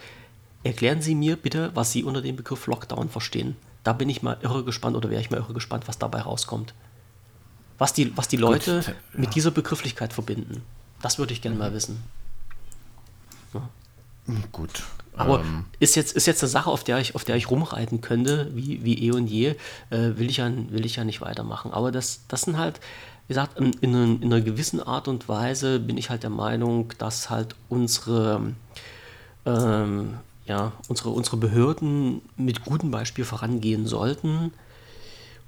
Erklären Sie mir bitte, was Sie unter dem Begriff Lockdown verstehen. Da bin ich mal irre gespannt oder wäre ich mal irre gespannt, was dabei rauskommt. Was die, was die Leute Gut, ja. mit dieser Begrifflichkeit verbinden. Das würde ich gerne mal wissen. Gut. Aber ähm, ist, jetzt, ist jetzt eine Sache, auf der ich, auf der ich rumreiten könnte, wie, wie eh und je, äh, will, ich ja, will ich ja nicht weitermachen. Aber das, das sind halt, wie gesagt, in, in, in, einer gewissen Art und Weise bin ich halt der Meinung, dass halt unsere, ähm, ja, unsere, unsere Behörden mit gutem Beispiel vorangehen sollten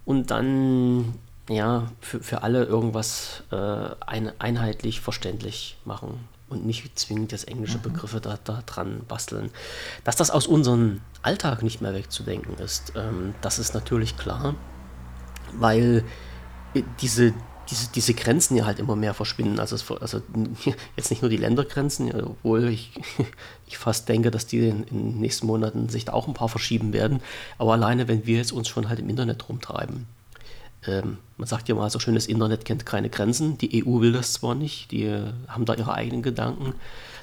und dann ja, für, für alle irgendwas äh, ein, einheitlich verständlich machen und nicht zwingend jetzt englische mhm. Begriffe da, da dran basteln. Dass das aus unserem Alltag nicht mehr wegzudenken ist, ähm, das ist natürlich klar, weil äh, diese, diese, diese Grenzen ja halt immer mehr verschwinden. Also, es, also jetzt nicht nur die Ländergrenzen, obwohl ich, ich fast denke, dass die in, in den nächsten Monaten sich da auch ein paar verschieben werden, aber alleine, wenn wir jetzt uns schon halt im Internet rumtreiben ähm, man sagt ja mal so schön, das Internet kennt keine Grenzen. Die EU will das zwar nicht, die haben da ihre eigenen Gedanken,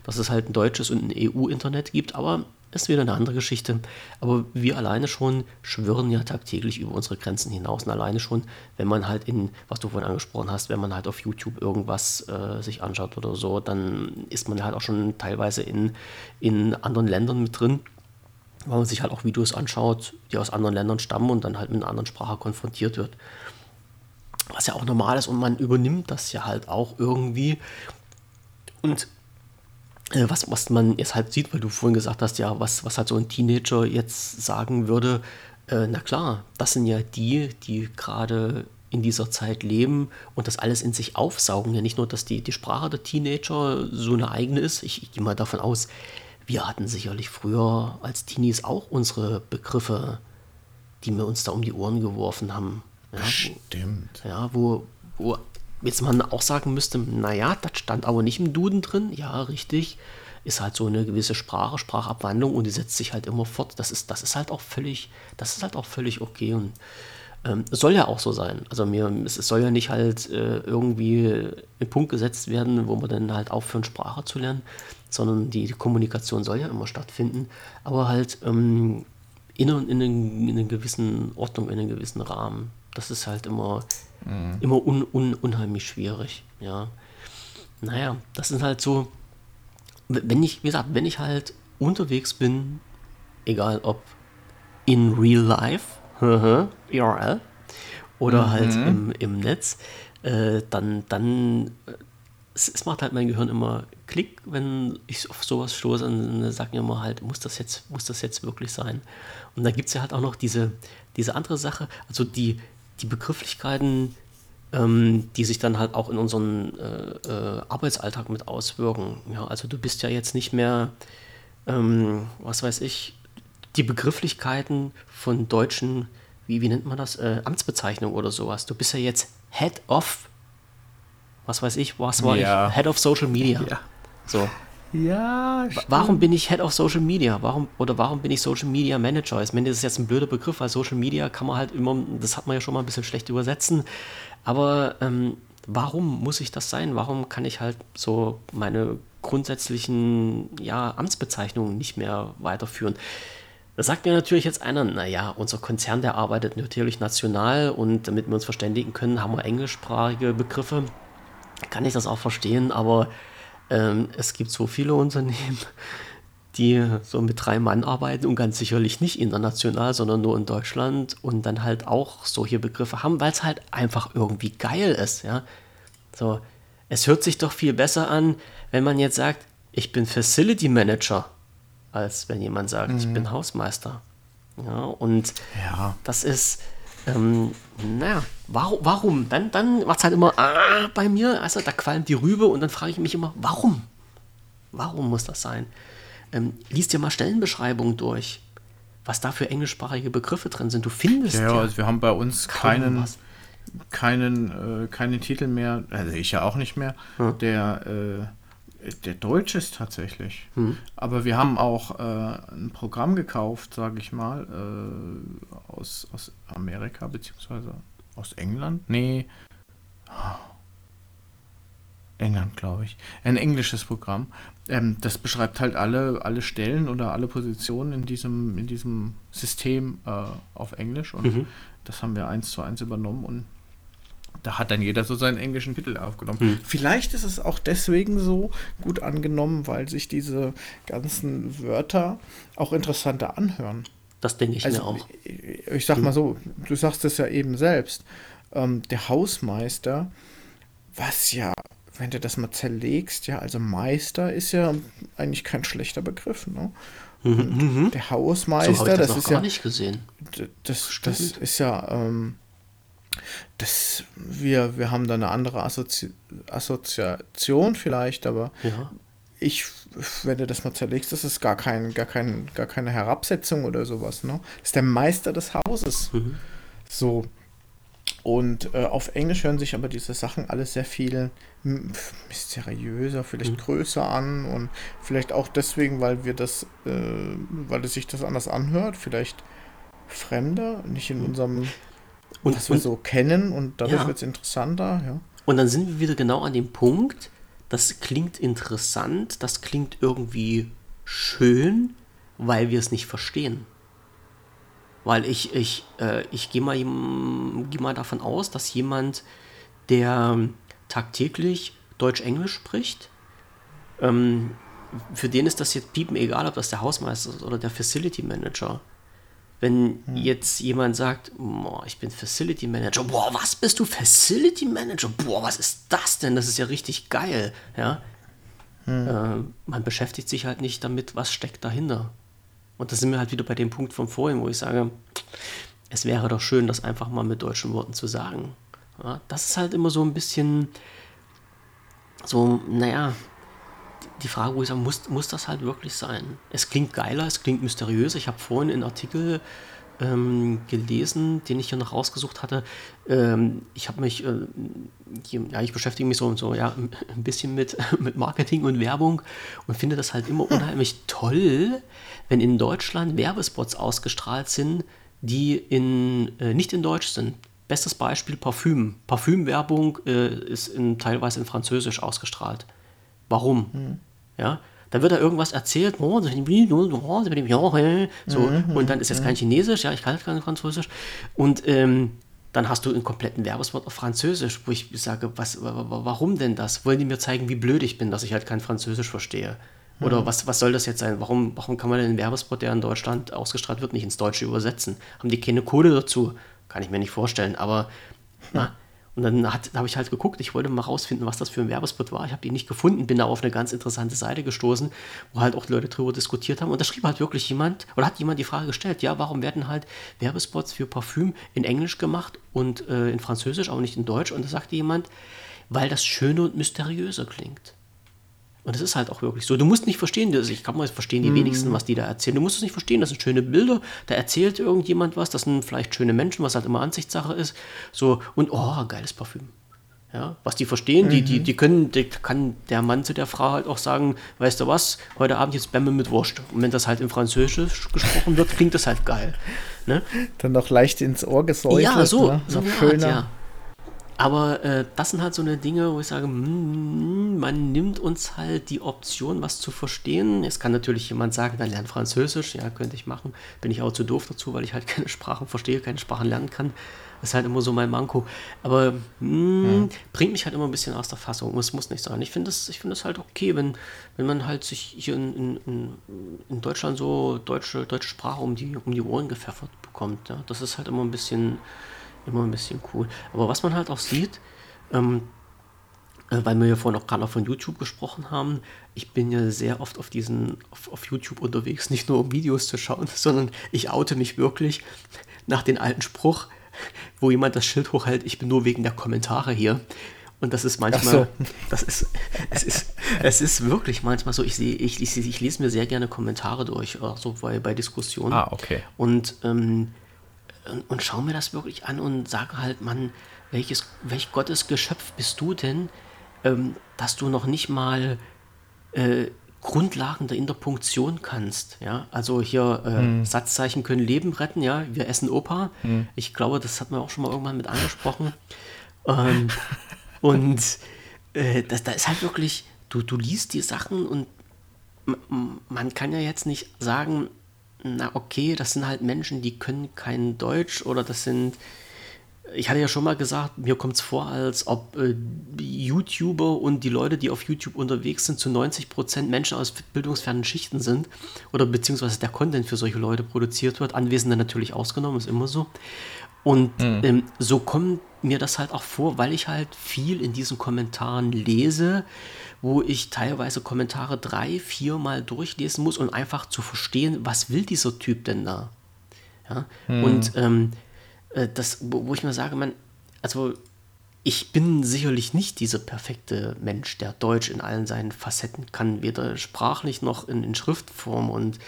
dass es halt ein deutsches und ein EU-Internet gibt, aber ist wieder eine andere Geschichte. Aber wir alleine schon schwirren ja tagtäglich über unsere Grenzen hinaus. Und alleine schon, wenn man halt in, was du vorhin angesprochen hast, wenn man halt auf YouTube irgendwas äh, sich anschaut oder so, dann ist man halt auch schon teilweise in, in anderen Ländern mit drin weil man sich halt auch Videos anschaut, die aus anderen Ländern stammen und dann halt mit einer anderen Sprache konfrontiert wird was ja auch normal ist und man übernimmt das ja halt auch irgendwie. Und äh, was, was man jetzt halt sieht, weil du vorhin gesagt hast, ja, was, was halt so ein Teenager jetzt sagen würde, äh, na klar, das sind ja die, die gerade in dieser Zeit leben und das alles in sich aufsaugen. Ja, nicht nur, dass die, die Sprache der Teenager so eine eigene ist, ich, ich gehe mal davon aus, wir hatten sicherlich früher als Teenies auch unsere Begriffe, die wir uns da um die Ohren geworfen haben. Ja, Stimmt. Ja, wo, wo jetzt man auch sagen müsste, naja, das stand aber nicht im Duden drin. Ja, richtig. Ist halt so eine gewisse Sprache, Sprachabwandlung und die setzt sich halt immer fort. Das ist, das ist halt auch völlig, das ist halt auch völlig okay und ähm, soll ja auch so sein. Also mir, es, soll ja nicht halt äh, irgendwie in Punkt gesetzt werden, wo man dann halt aufhören, Sprache zu lernen, sondern die, die Kommunikation soll ja immer stattfinden, aber halt ähm, in, in, in, in einer gewissen Ordnung, in einem gewissen Rahmen. Das ist halt immer, mhm. immer un, un, unheimlich schwierig. Ja. Naja, das sind halt so, wenn ich, wie gesagt, wenn ich halt unterwegs bin, egal ob in real life, IRL, oder mhm. halt im, im Netz, äh, dann, dann es, es, macht halt mein Gehirn immer Klick, wenn ich auf sowas stoße und sage mir immer halt, muss das jetzt, muss das jetzt wirklich sein? Und da gibt es ja halt auch noch diese, diese andere Sache, also die, die Begrifflichkeiten, ähm, die sich dann halt auch in unseren äh, äh, Arbeitsalltag mit auswirken. Ja, also du bist ja jetzt nicht mehr, ähm, was weiß ich, die Begrifflichkeiten von deutschen, wie, wie nennt man das, äh, Amtsbezeichnung oder sowas. Du bist ja jetzt Head of, was weiß ich, was war ja. ich? Head of Social Media. Ja. So. Ja. Stimmt. Warum bin ich Head of Social Media? Warum oder warum bin ich Social Media Manager? Ich meine, das ist jetzt ein blöder Begriff, weil Social Media kann man halt immer, das hat man ja schon mal ein bisschen schlecht übersetzen. Aber ähm, warum muss ich das sein? Warum kann ich halt so meine grundsätzlichen ja, Amtsbezeichnungen nicht mehr weiterführen? Da sagt mir natürlich jetzt einer, naja, unser Konzern, der arbeitet natürlich national und damit wir uns verständigen können, haben wir englischsprachige Begriffe. Kann ich das auch verstehen, aber ähm, es gibt so viele Unternehmen, die so mit drei Mann arbeiten und ganz sicherlich nicht international, sondern nur in Deutschland und dann halt auch solche Begriffe haben, weil es halt einfach irgendwie geil ist, ja. So, es hört sich doch viel besser an, wenn man jetzt sagt, ich bin Facility Manager, als wenn jemand sagt, mhm. ich bin Hausmeister. Ja, und ja. das ist, ähm, naja, warum, warum? Dann, dann macht es halt immer ah, bei mir, also da qualmt die Rübe und dann frage ich mich immer, warum? Warum muss das sein? Ähm, liest dir mal Stellenbeschreibungen durch, was da für englischsprachige Begriffe drin sind. Du findest ja. Ja, also wir haben bei uns keinen, keinen, äh, keinen Titel mehr, also ich ja auch nicht mehr, hm. der äh, der Deutsch ist tatsächlich. Hm. Aber wir haben auch äh, ein Programm gekauft, sage ich mal, äh, aus, aus Amerika, beziehungsweise aus England. Nee. England, glaube ich. Ein englisches Programm. Ähm, das beschreibt halt alle, alle Stellen oder alle Positionen in diesem, in diesem System äh, auf Englisch. Und mhm. das haben wir eins zu eins übernommen und da hat dann jeder so seinen englischen Titel aufgenommen. Hm. Vielleicht ist es auch deswegen so gut angenommen, weil sich diese ganzen Wörter auch interessanter anhören. Das denke ich also, mir auch. Ich, ich sag mal so, du sagst es ja eben selbst. Ähm, der Hausmeister, was ja, wenn du das mal zerlegst, ja, also Meister ist ja eigentlich kein schlechter Begriff, ne? Mhm, mhm. der Hausmeister, so das, das ist ja nicht gesehen. Das, das ist ja ähm, das, wir, wir haben da eine andere Assozi Assoziation vielleicht, aber ja. ich, wenn du das mal zerlegst, das ist gar, kein, gar, kein, gar keine Herabsetzung oder sowas. Ne? Das ist der Meister des Hauses. Mhm. So. Und äh, auf Englisch hören sich aber diese Sachen alle sehr viel mysteriöser, vielleicht mhm. größer an und vielleicht auch deswegen, weil wir das, äh, weil es sich das anders anhört, vielleicht fremder, nicht in mhm. unserem und, was wir und, so kennen und dadurch ja. wird es interessanter. Ja. Und dann sind wir wieder genau an dem Punkt, das klingt interessant, das klingt irgendwie schön, weil wir es nicht verstehen. Weil ich, ich, äh, ich gehe mal, geh mal davon aus, dass jemand, der tagtäglich Deutsch-Englisch spricht, ähm, für den ist das jetzt piepen egal, ob das der Hausmeister ist oder der Facility Manager. Wenn hm. jetzt jemand sagt, boah, ich bin Facility Manager, boah, was bist du Facility Manager? Boah, was ist das denn? Das ist ja richtig geil. Ja? Hm. Äh, man beschäftigt sich halt nicht damit, was steckt dahinter. Und da sind wir halt wieder bei dem Punkt von vorhin, wo ich sage, es wäre doch schön, das einfach mal mit deutschen Worten zu sagen. Ja, das ist halt immer so ein bisschen so, naja, die Frage, wo ich sage, muss, muss das halt wirklich sein? Es klingt geiler, es klingt mysteriöser. Ich habe vorhin einen Artikel ähm, gelesen, den ich hier noch rausgesucht hatte. Ähm, ich habe mich, äh, ja, ich beschäftige mich so, so ja, ein bisschen mit, mit Marketing und Werbung und finde das halt immer unheimlich toll, wenn in Deutschland Werbespots ausgestrahlt sind, die in, äh, nicht in Deutsch sind. Bestes Beispiel Parfüm. Parfümwerbung äh, ist in, teilweise in Französisch ausgestrahlt. Warum? Mhm. Ja, da wird da irgendwas erzählt, oh, so, mhm, und dann ist jetzt kein mhm. Chinesisch, ja, ich kann kein Französisch. Und ähm, dann hast du einen kompletten Werbespot auf Französisch, wo ich sage, was, warum denn das? Wollen die mir zeigen, wie blöd ich bin, dass ich halt kein Französisch verstehe? Oder mhm. was, was soll das jetzt sein? Warum, warum kann man den Werbespot, der in Deutschland ausgestrahlt wird, nicht ins Deutsche übersetzen? Haben die keine Kohle dazu? Kann ich mir nicht vorstellen, aber na, und dann habe ich halt geguckt, ich wollte mal rausfinden, was das für ein Werbespot war. Ich habe ihn nicht gefunden, bin da auf eine ganz interessante Seite gestoßen, wo halt auch Leute drüber diskutiert haben. Und da schrieb halt wirklich jemand, oder hat jemand die Frage gestellt, ja, warum werden halt Werbespots für Parfüm in Englisch gemacht und äh, in Französisch, aber nicht in Deutsch? Und da sagte jemand, weil das schöner und mysteriöser klingt. Und es ist halt auch wirklich so. Du musst nicht verstehen, ich kann mal verstehen die mhm. wenigsten, was die da erzählen. Du musst es nicht verstehen, das sind schöne Bilder, da erzählt irgendjemand was, das sind vielleicht schöne Menschen, was halt immer Ansichtssache ist. So, und oh, geiles Parfüm. Ja, was die verstehen, mhm. die, die, mhm. die können, die kann der Mann zu der Frau halt auch sagen, weißt du was, heute Abend jetzt Bämme mit Wurst. Und wenn das halt in Französisch gesprochen wird, klingt das halt geil. Ne? Dann noch leicht ins Ohr gesäuselt. Ja, so, ne? so schöner. Art, ja. Aber äh, das sind halt so eine Dinge, wo ich sage, mm, man nimmt uns halt die Option, was zu verstehen. Es kann natürlich jemand sagen, dann lern Französisch, ja, könnte ich machen. Bin ich auch zu doof dazu, weil ich halt keine Sprachen verstehe, keine Sprachen lernen kann. Das ist halt immer so mein Manko. Aber mh, mhm. bringt mich halt immer ein bisschen aus der Fassung. Es muss nicht sein. Ich finde das, find das halt okay, wenn, wenn man halt sich hier in, in, in Deutschland so deutsche, deutsche Sprache um die, um die Ohren gepfeffert bekommt. Ja. Das ist halt immer ein bisschen immer ein bisschen cool. Aber was man halt auch sieht, ähm, äh, weil wir ja vorhin auch gerade von YouTube gesprochen haben, ich bin ja sehr oft auf diesen, auf, auf YouTube unterwegs, nicht nur um Videos zu schauen, sondern ich oute mich wirklich nach dem alten Spruch, wo jemand das Schild hochhält, ich bin nur wegen der Kommentare hier. Und das ist manchmal, so. das ist, es ist, es ist wirklich manchmal so, ich sehe, ich, ich, ich lese mir sehr gerne Kommentare durch, auch so bei, bei Diskussionen. Ah, okay. Und ähm, und, und schaue mir das wirklich an und sage halt, Mann, welches, welch Gottes Geschöpf bist du denn, ähm, dass du noch nicht mal äh, Grundlagen der Interpunktion kannst. Ja, also hier äh, hm. Satzzeichen können Leben retten. Ja, wir essen Opa. Hm. Ich glaube, das hat man auch schon mal irgendwann mit angesprochen. ähm, und äh, das, da ist halt wirklich, du, du liest die Sachen und man kann ja jetzt nicht sagen, na okay, das sind halt Menschen, die können kein Deutsch oder das sind ich hatte ja schon mal gesagt, mir kommt es vor, als ob äh, YouTuber und die Leute, die auf YouTube unterwegs sind, zu 90 Prozent Menschen aus bildungsfernen Schichten sind oder beziehungsweise der Content für solche Leute produziert wird. Anwesende natürlich ausgenommen, ist immer so. Und mhm. ähm, so kommt mir das halt auch vor, weil ich halt viel in diesen Kommentaren lese, wo ich teilweise Kommentare drei, vier Mal durchlesen muss, um einfach zu verstehen, was will dieser Typ denn da. Ja? Mhm. Und ähm, äh, das, wo, wo ich mir sage, man, also ich bin sicherlich nicht dieser perfekte Mensch, der Deutsch in allen seinen Facetten kann, weder sprachlich noch in, in Schriftform. Und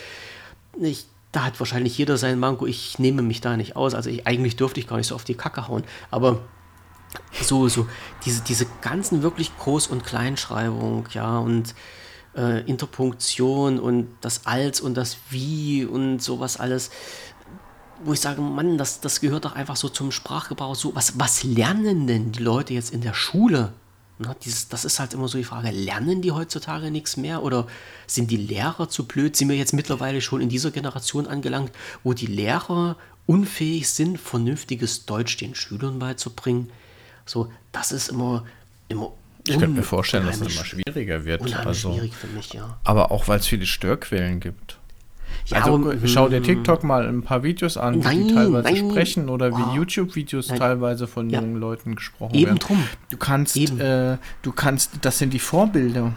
ich, da hat wahrscheinlich jeder sein Manko. Ich nehme mich da nicht aus. Also ich, eigentlich dürfte ich gar nicht so auf die Kacke hauen. Aber so, so, diese, diese ganzen wirklich Groß- und Kleinschreibung, ja, und äh, Interpunktion und das Als und das Wie und sowas alles wo ich sage, Mann, das, das gehört doch einfach so zum Sprachgebrauch. So, was, was lernen denn die Leute jetzt in der Schule? Na, dieses, das ist halt immer so die Frage, lernen die heutzutage nichts mehr oder sind die Lehrer zu blöd? Sind wir jetzt mittlerweile schon in dieser Generation angelangt, wo die Lehrer unfähig sind, vernünftiges Deutsch den Schülern beizubringen? So, das ist immer, immer ich könnte mir vorstellen, dass es immer schwieriger wird. Also, schwierig für mich, ja. Aber auch, weil es viele Störquellen gibt. Ja, also schau dir TikTok mal ein paar Videos an, nein, die teilweise nein. sprechen oder wie oh, YouTube-Videos teilweise von ja. jungen Leuten gesprochen Eben werden. Drum. Du kannst, äh, du kannst, das sind die Vorbilder.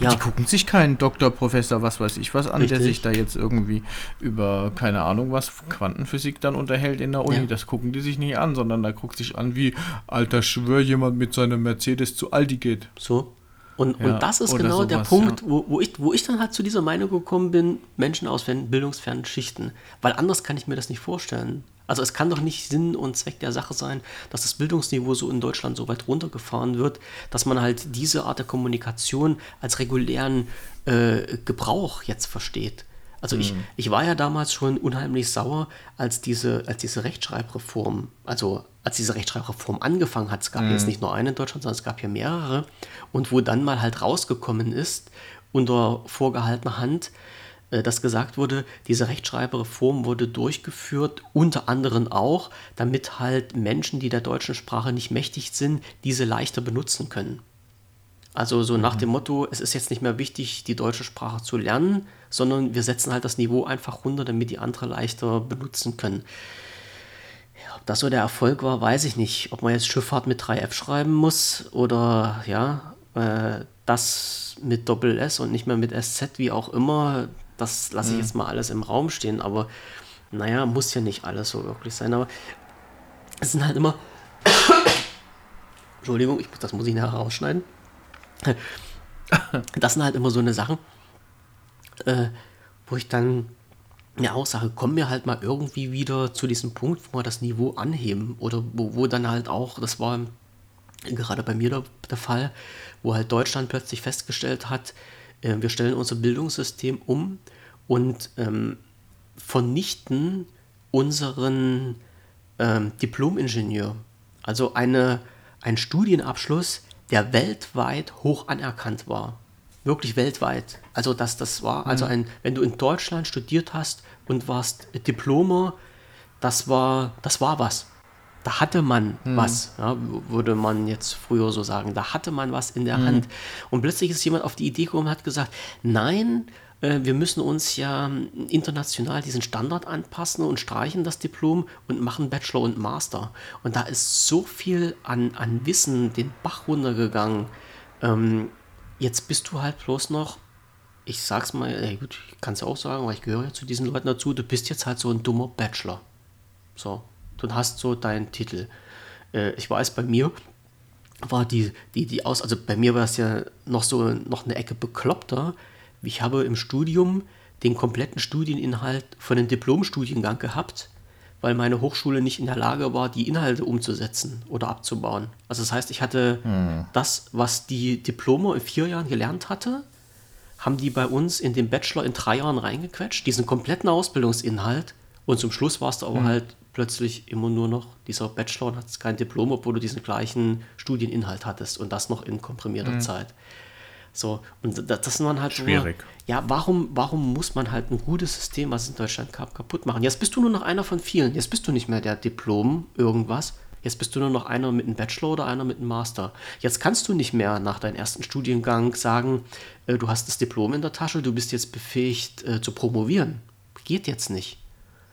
Ja. Die gucken sich keinen Doktor, Professor, was weiß ich was an, Richtig. der sich da jetzt irgendwie über, keine Ahnung was, Quantenphysik dann unterhält in der Uni. Ja. Das gucken die sich nicht an, sondern da guckt sich an, wie, alter Schwör, jemand mit seinem Mercedes zu Aldi geht. So. Und, ja, und das ist genau sowas, der Punkt, ja. wo, wo, ich, wo ich dann halt zu dieser Meinung gekommen bin, Menschen aus bildungsfernen Schichten. Weil anders kann ich mir das nicht vorstellen. Also es kann doch nicht Sinn und Zweck der Sache sein, dass das Bildungsniveau so in Deutschland so weit runtergefahren wird, dass man halt diese Art der Kommunikation als regulären äh, Gebrauch jetzt versteht. Also mhm. ich, ich war ja damals schon unheimlich sauer, als diese, als diese Rechtschreibreform, also als diese Rechtschreibreform angefangen hat, es gab mhm. jetzt nicht nur eine in Deutschland, sondern es gab hier mehrere, und wo dann mal halt rausgekommen ist, unter vorgehaltener Hand, äh, dass gesagt wurde, diese Rechtschreibreform wurde durchgeführt, unter anderem auch, damit halt Menschen, die der deutschen Sprache nicht mächtig sind, diese leichter benutzen können. Also so nach mhm. dem Motto, es ist jetzt nicht mehr wichtig, die deutsche Sprache zu lernen, sondern wir setzen halt das Niveau einfach runter, damit die andere leichter benutzen können. Ja, ob das so der Erfolg war, weiß ich nicht. Ob man jetzt Schifffahrt mit 3F schreiben muss oder ja, äh, das mit Doppel S und nicht mehr mit SZ, wie auch immer, das lasse ich mhm. jetzt mal alles im Raum stehen. Aber naja, muss ja nicht alles so wirklich sein. Aber es sind halt immer. Entschuldigung, ich, das muss ich nachher rausschneiden. Das sind halt immer so eine Sachen, äh, wo ich dann ja auch sage, kommen wir halt mal irgendwie wieder zu diesem Punkt, wo wir das Niveau anheben oder wo, wo dann halt auch, das war gerade bei mir der, der Fall, wo halt Deutschland plötzlich festgestellt hat, äh, wir stellen unser Bildungssystem um und ähm, vernichten unseren ähm, Diplom-Ingenieur. Also eine, ein Studienabschluss, der weltweit hoch anerkannt war. Wirklich weltweit. Also das, das war, also mhm. ein, wenn du in Deutschland studiert hast und warst Diplomer, das war, das war was. Da hatte man mhm. was, ja, würde man jetzt früher so sagen. Da hatte man was in der mhm. Hand. Und plötzlich ist jemand auf die Idee gekommen und hat gesagt, nein, äh, wir müssen uns ja international diesen Standard anpassen und streichen das Diplom und machen Bachelor und Master. Und da ist so viel an, an Wissen den Bach runtergegangen. Ähm, jetzt bist du halt bloß noch, ich sag's mal, ja gut, ich kann es ja auch sagen, weil ich gehöre ja zu diesen Leuten dazu, du bist jetzt halt so ein dummer Bachelor. So, du hast so deinen Titel. Äh, ich weiß, bei mir war die, die, die aus, also bei mir war es ja noch so noch eine Ecke bekloppter ich habe im Studium den kompletten Studieninhalt von dem Diplomstudiengang gehabt, weil meine Hochschule nicht in der Lage war, die Inhalte umzusetzen oder abzubauen. Also das heißt, ich hatte hm. das, was die Diplome in vier Jahren gelernt hatte, haben die bei uns in den Bachelor in drei Jahren reingequetscht, diesen kompletten Ausbildungsinhalt. Und zum Schluss warst du aber hm. halt plötzlich immer nur noch dieser Bachelor und hattest kein Diplom, obwohl du diesen gleichen Studieninhalt hattest und das noch in komprimierter hm. Zeit. So, und das, das sind dann halt schwierig. Nur, ja, warum, warum muss man halt ein gutes System, was es in Deutschland gab, kaputt machen? Jetzt bist du nur noch einer von vielen. Jetzt bist du nicht mehr der Diplom irgendwas, Jetzt bist du nur noch einer mit einem Bachelor oder einer mit einem Master. Jetzt kannst du nicht mehr nach deinem ersten Studiengang sagen, äh, du hast das Diplom in der Tasche, du bist jetzt befähigt äh, zu promovieren. Geht jetzt nicht.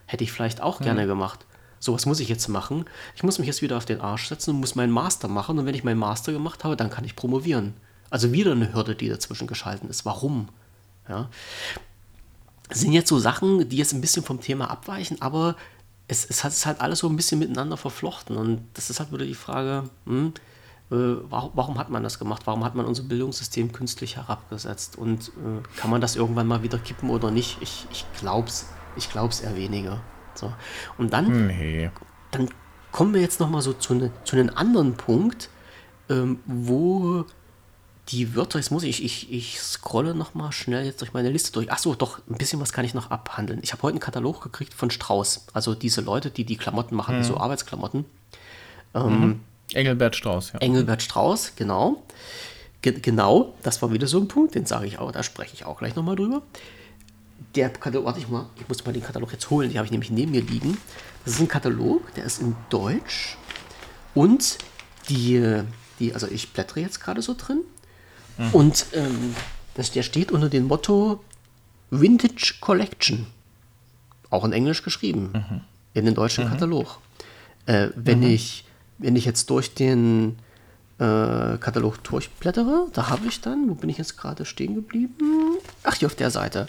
Hätte ich vielleicht auch gerne mhm. gemacht. So, was muss ich jetzt machen? Ich muss mich jetzt wieder auf den Arsch setzen und muss meinen Master machen. Und wenn ich meinen Master gemacht habe, dann kann ich promovieren. Also wieder eine Hürde, die dazwischen geschalten ist. Warum? Ja. Das sind jetzt so Sachen, die jetzt ein bisschen vom Thema abweichen, aber es, es hat es halt alles so ein bisschen miteinander verflochten. Und das ist halt wieder die Frage, hm, äh, warum, warum, hat man das gemacht? Warum hat man unser Bildungssystem künstlich herabgesetzt? Und äh, kann man das irgendwann mal wieder kippen oder nicht? Ich, ich glaube es ich glaub's eher weniger. So. Und dann, nee. dann kommen wir jetzt nochmal so zu, ne, zu einem anderen Punkt, ähm, wo die Wörter, jetzt muss ich, ich, ich scrolle nochmal schnell jetzt durch meine Liste durch. Achso, doch, ein bisschen was kann ich noch abhandeln. Ich habe heute einen Katalog gekriegt von Strauß. Also diese Leute, die die Klamotten machen, mhm. so Arbeitsklamotten. Ähm, mhm. Engelbert Strauß, ja. Engelbert Strauß, genau. Ge genau, das war wieder so ein Punkt, den sage ich auch, da spreche ich auch gleich nochmal drüber. Der Katalog, warte ich mal, ich muss mal den Katalog jetzt holen, den habe ich nämlich neben mir liegen. Das ist ein Katalog, der ist in Deutsch und die, die also ich blättere jetzt gerade so drin Mhm. Und ähm, das, der steht unter dem Motto Vintage Collection. Auch in Englisch geschrieben. Mhm. In den deutschen mhm. Katalog. Äh, wenn, mhm. ich, wenn ich jetzt durch den äh, Katalog durchblättere, da habe ich dann, wo bin ich jetzt gerade stehen geblieben? Ach, hier auf der Seite.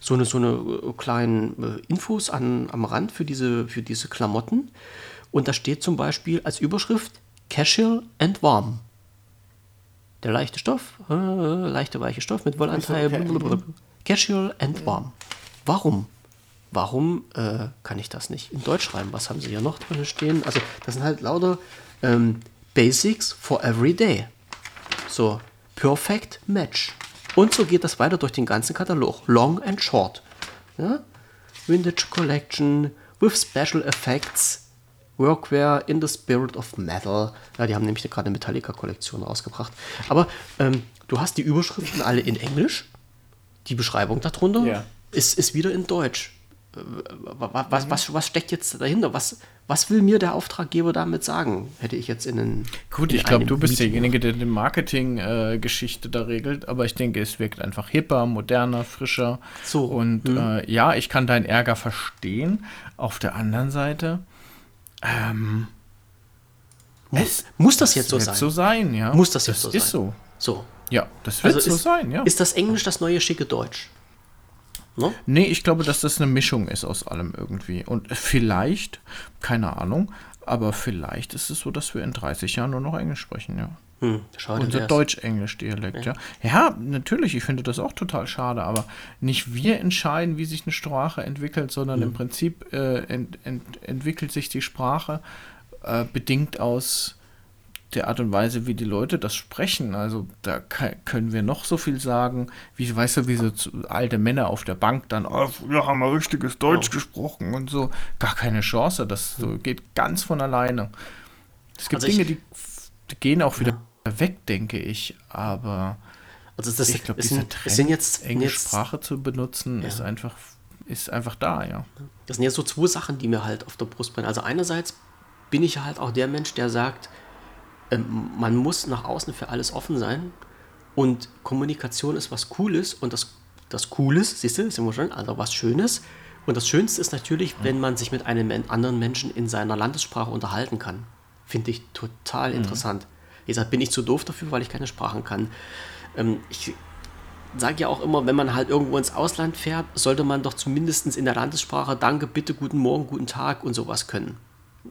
So eine, so eine äh, kleinen äh, Infos an, am Rand für diese, für diese Klamotten. Und da steht zum Beispiel als Überschrift Casual and Warm. Der leichte Stoff, äh, leichte weiche Stoff mit Wollanteil, blablabla. casual and warm. Warum? Warum äh, kann ich das nicht in Deutsch schreiben? Was haben sie hier noch drin stehen? Also, das sind halt lauter ähm, Basics for every day. So, Perfect Match. Und so geht das weiter durch den ganzen Katalog. Long and short. Ja? Vintage Collection with special effects Workwear in the Spirit of Metal. Ja, die haben nämlich gerade eine Metallica-Kollektion rausgebracht. Aber ähm, du hast die Überschriften alle in Englisch. Die Beschreibung darunter yeah. ist, ist wieder in Deutsch. Äh, was, was, was steckt jetzt dahinter? Was, was will mir der Auftraggeber damit sagen? Hätte ich jetzt in den. Gut, in ich glaube, du bist Meeting derjenige, der die Marketing-Geschichte äh, da regelt, aber ich denke, es wirkt einfach hipper, moderner, frischer. So. Und hm. äh, ja, ich kann deinen Ärger verstehen. Auf der anderen Seite ähm, muss, muss das jetzt so sein? so sein, ja. Muss das jetzt das so ist sein? so. So. Ja, das wird also so ist, sein, ja. Ist das Englisch das neue schicke Deutsch? No? Nee, ich glaube, dass das eine Mischung ist aus allem irgendwie. Und vielleicht, keine Ahnung, aber vielleicht ist es so, dass wir in 30 Jahren nur noch Englisch sprechen, ja. Hm, schade Unser Deutsch-Englisch-Dialekt, ja. ja. Ja, natürlich, ich finde das auch total schade, aber nicht wir entscheiden, wie sich eine Sprache entwickelt, sondern hm. im Prinzip äh, ent, ent, entwickelt sich die Sprache äh, bedingt aus der Art und Weise, wie die Leute das sprechen. Also da können wir noch so viel sagen, wie weißt du, wie so alte Männer auf der Bank dann, oh, wir haben mal richtiges Deutsch oh. gesprochen und so. Gar keine Chance, das so geht ganz von alleine. Es gibt also Dinge, die, die, gehen auch wieder ja. Weg, denke ich, aber also das, ich glaube, dieser Trend, sind jetzt, englische Sprache zu benutzen, ja. ist einfach ist einfach da, ja. Das sind jetzt so zwei Sachen, die mir halt auf der Brust brennen. Also einerseits bin ich halt auch der Mensch, der sagt, ähm, man muss nach außen für alles offen sein und Kommunikation ist was Cooles und das, das Cooles, siehst du, sind wir schon, also was Schönes. Und das Schönste ist natürlich, wenn man sich mit einem anderen Menschen in seiner Landessprache unterhalten kann. Finde ich total mhm. Wie gesagt, bin ich zu doof dafür, weil ich keine Sprachen kann. Ähm, ich sage ja auch immer, wenn man halt irgendwo ins Ausland fährt, sollte man doch zumindest in der Landessprache Danke, bitte, guten Morgen, guten Tag und sowas können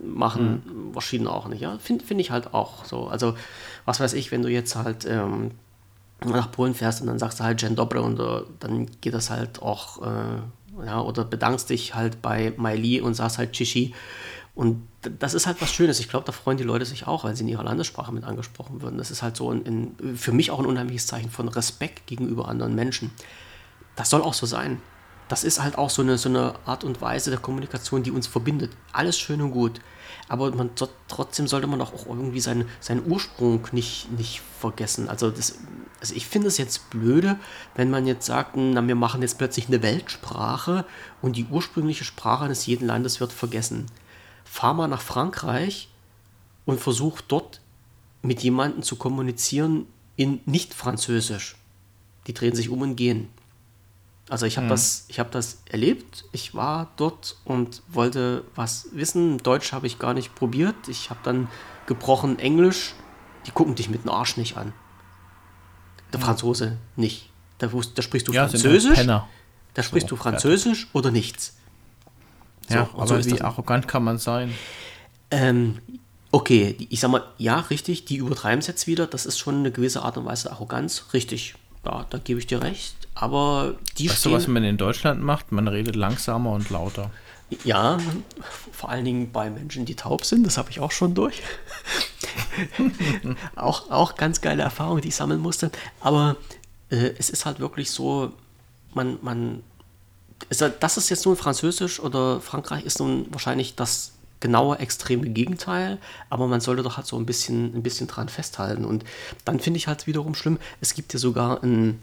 machen mhm. verschiedene auch nicht. Ja? Finde find ich halt auch so. Also, was weiß ich, wenn du jetzt halt ähm, nach Polen fährst und dann sagst du halt Jen Dobre und uh, dann geht das halt auch, äh, ja, oder bedankst dich halt bei Maili und sagst halt Chichi. Und das ist halt was Schönes. Ich glaube, da freuen die Leute sich auch, weil sie in ihrer Landessprache mit angesprochen würden. Das ist halt so ein, ein, für mich auch ein unheimliches Zeichen von Respekt gegenüber anderen Menschen. Das soll auch so sein das ist halt auch so eine, so eine Art und Weise der Kommunikation, die uns verbindet. Alles schön und gut. Aber man, trotzdem sollte man auch irgendwie seinen, seinen Ursprung nicht, nicht vergessen. Also, das, also ich finde es jetzt blöde, wenn man jetzt sagt, na, wir machen jetzt plötzlich eine Weltsprache und die ursprüngliche Sprache eines jeden Landes wird vergessen. Fahr mal nach Frankreich und versuche dort mit jemandem zu kommunizieren in nicht Französisch. Die drehen sich um und gehen. Also ich habe mhm. das, ich habe das erlebt. Ich war dort und wollte was wissen. Deutsch habe ich gar nicht probiert. Ich habe dann gebrochen Englisch. Die gucken dich mit dem Arsch nicht an. Der mhm. Franzose nicht. Da, da sprichst du ja, Französisch. Da sprichst so, du Französisch fertig. oder nichts. So, ja, aber so wie arrogant kann man sein? Ähm, okay, ich sag mal, ja, richtig, die übertreiben es jetzt wieder. Das ist schon eine gewisse Art und Weise Arroganz. Richtig, ja, da gebe ich dir recht. Aber die Weißt du, was man in Deutschland macht? Man redet langsamer und lauter. Ja, vor allen Dingen bei Menschen, die taub sind, das habe ich auch schon durch. auch, auch ganz geile Erfahrung, die ich sammeln musste. Aber äh, es ist halt wirklich so, man, man, ist, das ist jetzt nun Französisch oder Frankreich ist nun wahrscheinlich das genaue extreme Gegenteil, aber man sollte doch halt so ein bisschen, ein bisschen dran festhalten. Und dann finde ich halt wiederum schlimm, es gibt ja sogar ein,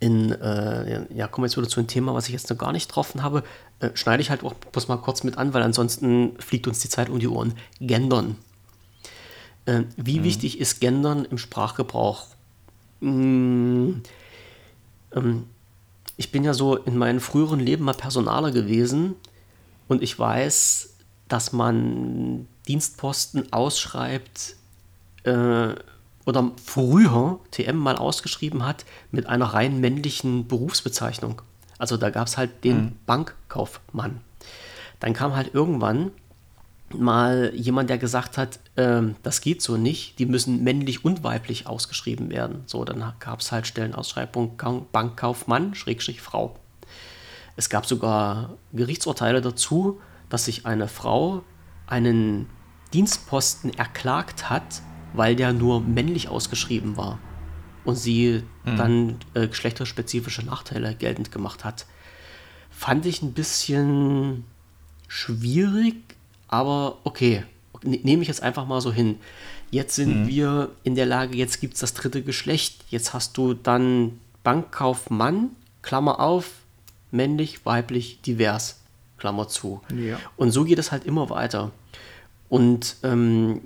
in, äh, ja, kommen wir jetzt wieder zu einem Thema, was ich jetzt noch gar nicht getroffen habe, äh, schneide ich halt auch bloß mal kurz mit an, weil ansonsten fliegt uns die Zeit um die Ohren. Gendern. Äh, wie mhm. wichtig ist Gendern im Sprachgebrauch? Mmh, ähm, ich bin ja so in meinem früheren Leben mal Personaler gewesen und ich weiß, dass man Dienstposten ausschreibt äh, oder früher TM mal ausgeschrieben hat mit einer rein männlichen Berufsbezeichnung. Also da gab es halt den mhm. Bankkaufmann. Dann kam halt irgendwann mal jemand, der gesagt hat, äh, das geht so nicht, die müssen männlich und weiblich ausgeschrieben werden. So, dann gab es halt Stellenausschreibung Bankkaufmann, Schrägstrich Frau. Es gab sogar Gerichtsurteile dazu, dass sich eine Frau einen Dienstposten erklagt hat, weil der nur männlich ausgeschrieben war und sie mhm. dann äh, geschlechterspezifische Nachteile geltend gemacht hat. Fand ich ein bisschen schwierig, aber okay, ne, nehme ich jetzt einfach mal so hin. Jetzt sind mhm. wir in der Lage, jetzt gibt es das dritte Geschlecht. Jetzt hast du dann Bankkaufmann, Klammer auf, männlich, weiblich, divers. Klammer zu. Ja. Und so geht es halt immer weiter. Und ähm,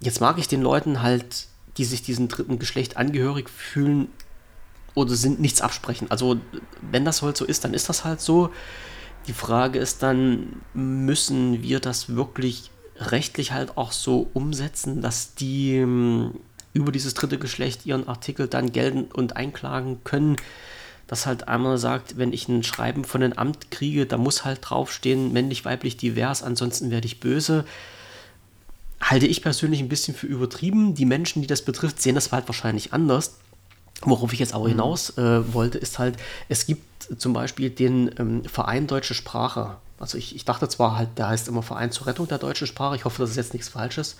jetzt mag ich den Leuten halt, die sich diesem dritten Geschlecht angehörig fühlen oder sind, nichts absprechen. Also wenn das halt so ist, dann ist das halt so. Die Frage ist dann, müssen wir das wirklich rechtlich halt auch so umsetzen, dass die ähm, über dieses dritte Geschlecht ihren Artikel dann gelten und einklagen können? dass halt einmal sagt, wenn ich ein Schreiben von einem Amt kriege, da muss halt draufstehen, männlich, weiblich, divers, ansonsten werde ich böse. Halte ich persönlich ein bisschen für übertrieben. Die Menschen, die das betrifft, sehen das halt wahrscheinlich anders. Worauf ich jetzt aber mhm. hinaus äh, wollte, ist halt, es gibt zum Beispiel den ähm, Verein Deutsche Sprache. Also ich, ich dachte zwar halt, der heißt immer Verein zur Rettung der deutschen Sprache. Ich hoffe, das ist jetzt nichts Falsches.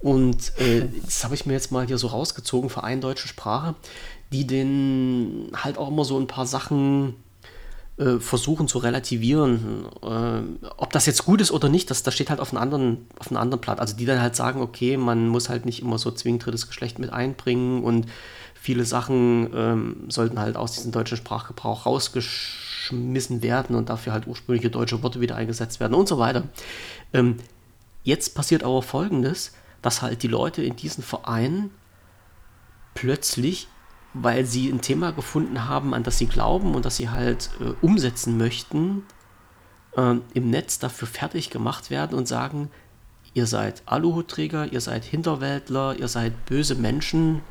Und äh, das habe ich mir jetzt mal hier so rausgezogen, Verein Deutsche Sprache die den halt auch immer so ein paar Sachen äh, versuchen zu relativieren. Äh, ob das jetzt gut ist oder nicht, das, das steht halt auf einem, anderen, auf einem anderen Blatt. Also die dann halt sagen, okay, man muss halt nicht immer so zwingend drittes Geschlecht mit einbringen und viele Sachen ähm, sollten halt aus diesem deutschen Sprachgebrauch rausgeschmissen werden und dafür halt ursprüngliche deutsche Worte wieder eingesetzt werden und so weiter. Ähm, jetzt passiert aber Folgendes, dass halt die Leute in diesen Vereinen plötzlich weil sie ein Thema gefunden haben, an das sie glauben und das sie halt äh, umsetzen möchten, äh, im Netz dafür fertig gemacht werden und sagen, ihr seid Aluhutträger, ihr seid Hinterwäldler, ihr seid böse Menschen.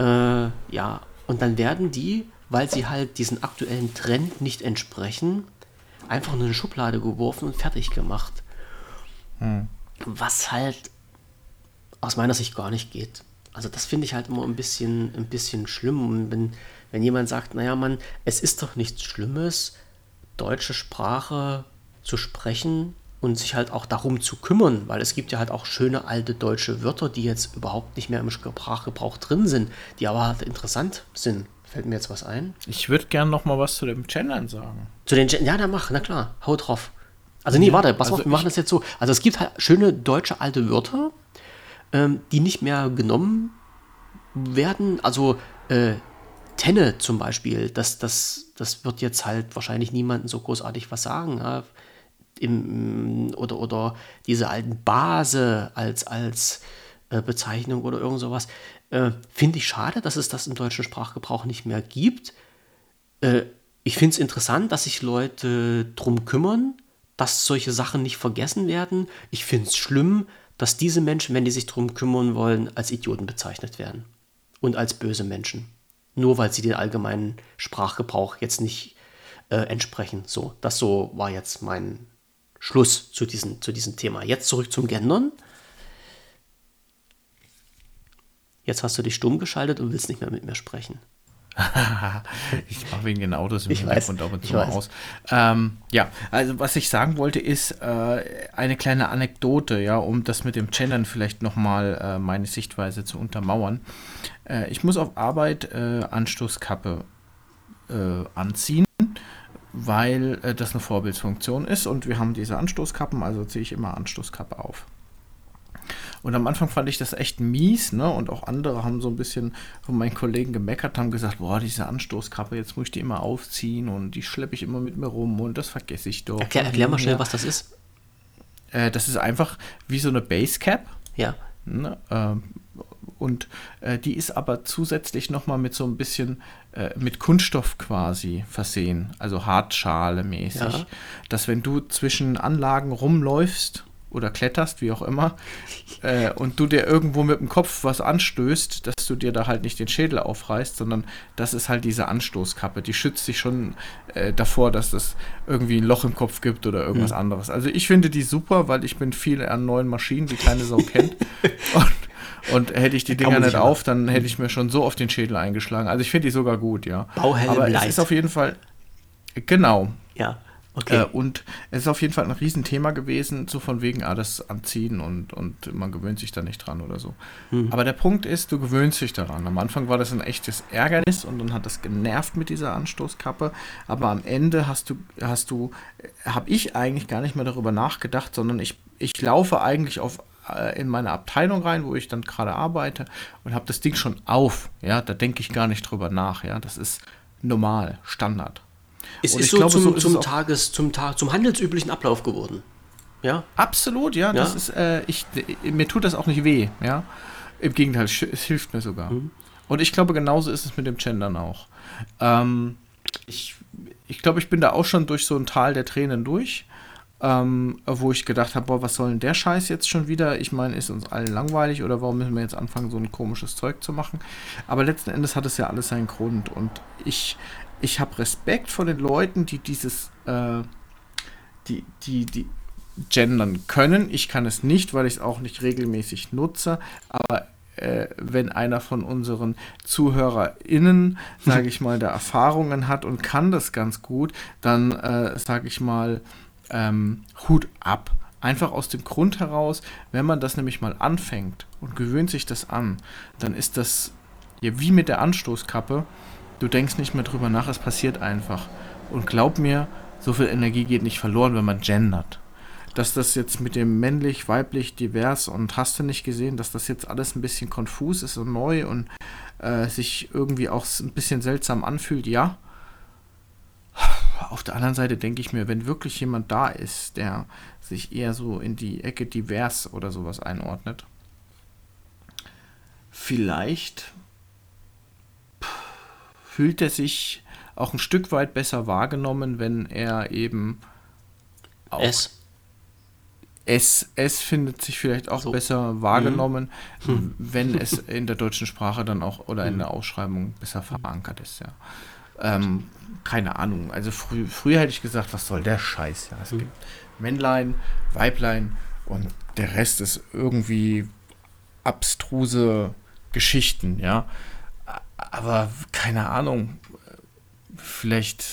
Äh, ja, und dann werden die, weil sie halt diesen aktuellen Trend nicht entsprechen, einfach in eine Schublade geworfen und fertig gemacht. Hm. Was halt aus meiner Sicht gar nicht geht. Also das finde ich halt immer ein bisschen, ein bisschen schlimm. Und wenn, wenn jemand sagt, naja, Mann, es ist doch nichts Schlimmes, deutsche Sprache zu sprechen und sich halt auch darum zu kümmern, weil es gibt ja halt auch schöne alte deutsche Wörter, die jetzt überhaupt nicht mehr im Sprachgebrauch drin sind, die aber halt interessant sind. Fällt mir jetzt was ein? Ich würde gerne noch mal was zu dem Gendern sagen. Zu den Gen Ja, dann mach, na klar, hau drauf. Also nee, warte, pass also auf, wir machen das jetzt so. Also es gibt halt schöne deutsche alte Wörter, ähm, die nicht mehr genommen werden. Also äh, Tenne zum Beispiel, das, das, das wird jetzt halt wahrscheinlich niemandem so großartig was sagen. Ja. Im, oder, oder diese alten Base als, als äh, Bezeichnung oder irgend sowas. Äh, finde ich schade, dass es das im deutschen Sprachgebrauch nicht mehr gibt. Äh, ich finde es interessant, dass sich Leute drum kümmern, dass solche Sachen nicht vergessen werden. Ich finde es schlimm, dass diese Menschen, wenn die sich drum kümmern wollen, als Idioten bezeichnet werden und als böse Menschen. Nur weil sie den allgemeinen Sprachgebrauch jetzt nicht äh, entsprechen. So, das so war jetzt mein Schluss zu, diesen, zu diesem Thema. Jetzt zurück zum Gendern. Jetzt hast du dich stumm geschaltet und willst nicht mehr mit mir sprechen. ich mache wegen den Autos im ich Hintergrund ab und zu mal aus. Ähm, ja, also was ich sagen wollte, ist äh, eine kleine Anekdote, ja, um das mit dem Gendern vielleicht nochmal äh, meine Sichtweise zu untermauern. Äh, ich muss auf Arbeit äh, Anstoßkappe äh, anziehen, weil äh, das eine Vorbildsfunktion ist und wir haben diese Anstoßkappen, also ziehe ich immer Anstoßkappe auf. Und am Anfang fand ich das echt mies, ne? Und auch andere haben so ein bisschen von meinen Kollegen gemeckert, haben gesagt, boah, diese Anstoßkappe, jetzt muss ich die immer aufziehen und die schleppe ich immer mit mir rum und das vergesse ich doch. Erklär, erklär mal schnell, was das ist. Äh, das ist einfach wie so eine Basecap. Ja. Ne? Ähm, und äh, die ist aber zusätzlich nochmal mit so ein bisschen äh, mit Kunststoff quasi versehen, also Hartschale mäßig, ja. dass wenn du zwischen Anlagen rumläufst oder kletterst, wie auch immer, äh, und du dir irgendwo mit dem Kopf was anstößt, dass du dir da halt nicht den Schädel aufreißt, sondern das ist halt diese Anstoßkappe. Die schützt dich schon äh, davor, dass es irgendwie ein Loch im Kopf gibt oder irgendwas mhm. anderes. Also ich finde die super, weil ich bin viel an neuen Maschinen, die keine Sau kennt. und, und hätte ich die Dinger nicht auf, dann hätte ich mir schon so auf den Schädel eingeschlagen. Also ich finde die sogar gut, ja. Bauhelm Aber es ist auf jeden Fall, genau. Ja. Okay. Äh, und es ist auf jeden Fall ein Riesenthema gewesen, so von wegen, ah, das Anziehen und, und man gewöhnt sich da nicht dran oder so. Hm. Aber der Punkt ist, du gewöhnst dich daran. Am Anfang war das ein echtes Ärgernis und dann hat das genervt mit dieser Anstoßkappe. Aber am Ende hast du, hast du, äh, habe ich eigentlich gar nicht mehr darüber nachgedacht, sondern ich, ich laufe eigentlich auf in meine Abteilung rein, wo ich dann gerade arbeite und habe das Ding schon auf. Ja, da denke ich gar nicht drüber nach. Ja, das ist normal, Standard. Es ist so glaube, zum, so ist zum Tages, zum Tag, zum handelsüblichen Ablauf geworden. Ja? Absolut, ja. ja? Das ist, äh, ich, mir tut das auch nicht weh, ja. Im Gegenteil, es hilft mir sogar. Mhm. Und ich glaube, genauso ist es mit dem Gendern auch. Ähm, ich, ich glaube, ich bin da auch schon durch so ein Tal der Tränen durch, ähm, wo ich gedacht habe, boah, was soll denn der Scheiß jetzt schon wieder? Ich meine, ist uns allen langweilig oder warum müssen wir jetzt anfangen, so ein komisches Zeug zu machen? Aber letzten Endes hat es ja alles seinen Grund und ich, ich habe Respekt vor den Leuten, die dieses, äh, die, die, die gendern können. Ich kann es nicht, weil ich es auch nicht regelmäßig nutze, aber äh, wenn einer von unseren ZuhörerInnen, sage ich mal, da Erfahrungen hat und kann das ganz gut, dann äh, sage ich mal, ähm, Hut ab. Einfach aus dem Grund heraus, wenn man das nämlich mal anfängt und gewöhnt sich das an, dann ist das ja wie mit der Anstoßkappe Du denkst nicht mehr drüber nach, es passiert einfach. Und glaub mir, so viel Energie geht nicht verloren, wenn man gendert. Dass das jetzt mit dem männlich, weiblich, divers und hast du nicht gesehen, dass das jetzt alles ein bisschen konfus ist und neu und äh, sich irgendwie auch ein bisschen seltsam anfühlt, ja. Auf der anderen Seite denke ich mir, wenn wirklich jemand da ist, der sich eher so in die Ecke divers oder sowas einordnet, vielleicht fühlt er sich auch ein Stück weit besser wahrgenommen, wenn er eben auch S. S, S findet sich vielleicht auch so. besser wahrgenommen, mhm. wenn es in der deutschen Sprache dann auch oder in hm. der Ausschreibung besser verankert ist, ja. Ähm, keine Ahnung. Also frü früher hätte ich gesagt, was soll der Scheiß? Ja, es mhm. gibt Männlein, Weiblein und der Rest ist irgendwie abstruse Geschichten, ja aber keine Ahnung, vielleicht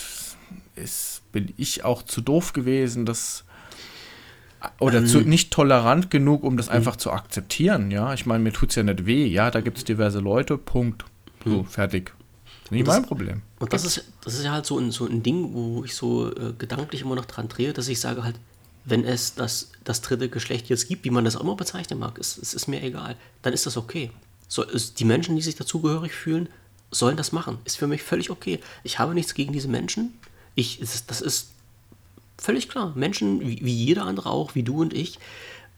ist, bin ich auch zu doof gewesen, das oder zu, ähm. nicht tolerant genug, um das einfach zu akzeptieren, ja. Ich meine, mir tut es ja nicht weh, ja, da gibt es diverse Leute, Punkt. So, hm. fertig. Nicht das, mein Problem. Und das ist, das ist ja halt so ein, so ein Ding, wo ich so äh, gedanklich immer noch dran drehe, dass ich sage halt, wenn es das, das dritte Geschlecht jetzt gibt, wie man das auch immer bezeichnen mag, es, es ist mir egal, dann ist das okay. So, die Menschen, die sich dazugehörig fühlen, sollen das machen. Ist für mich völlig okay. Ich habe nichts gegen diese Menschen. Ich, das ist völlig klar. Menschen, wie, wie jeder andere auch, wie du und ich.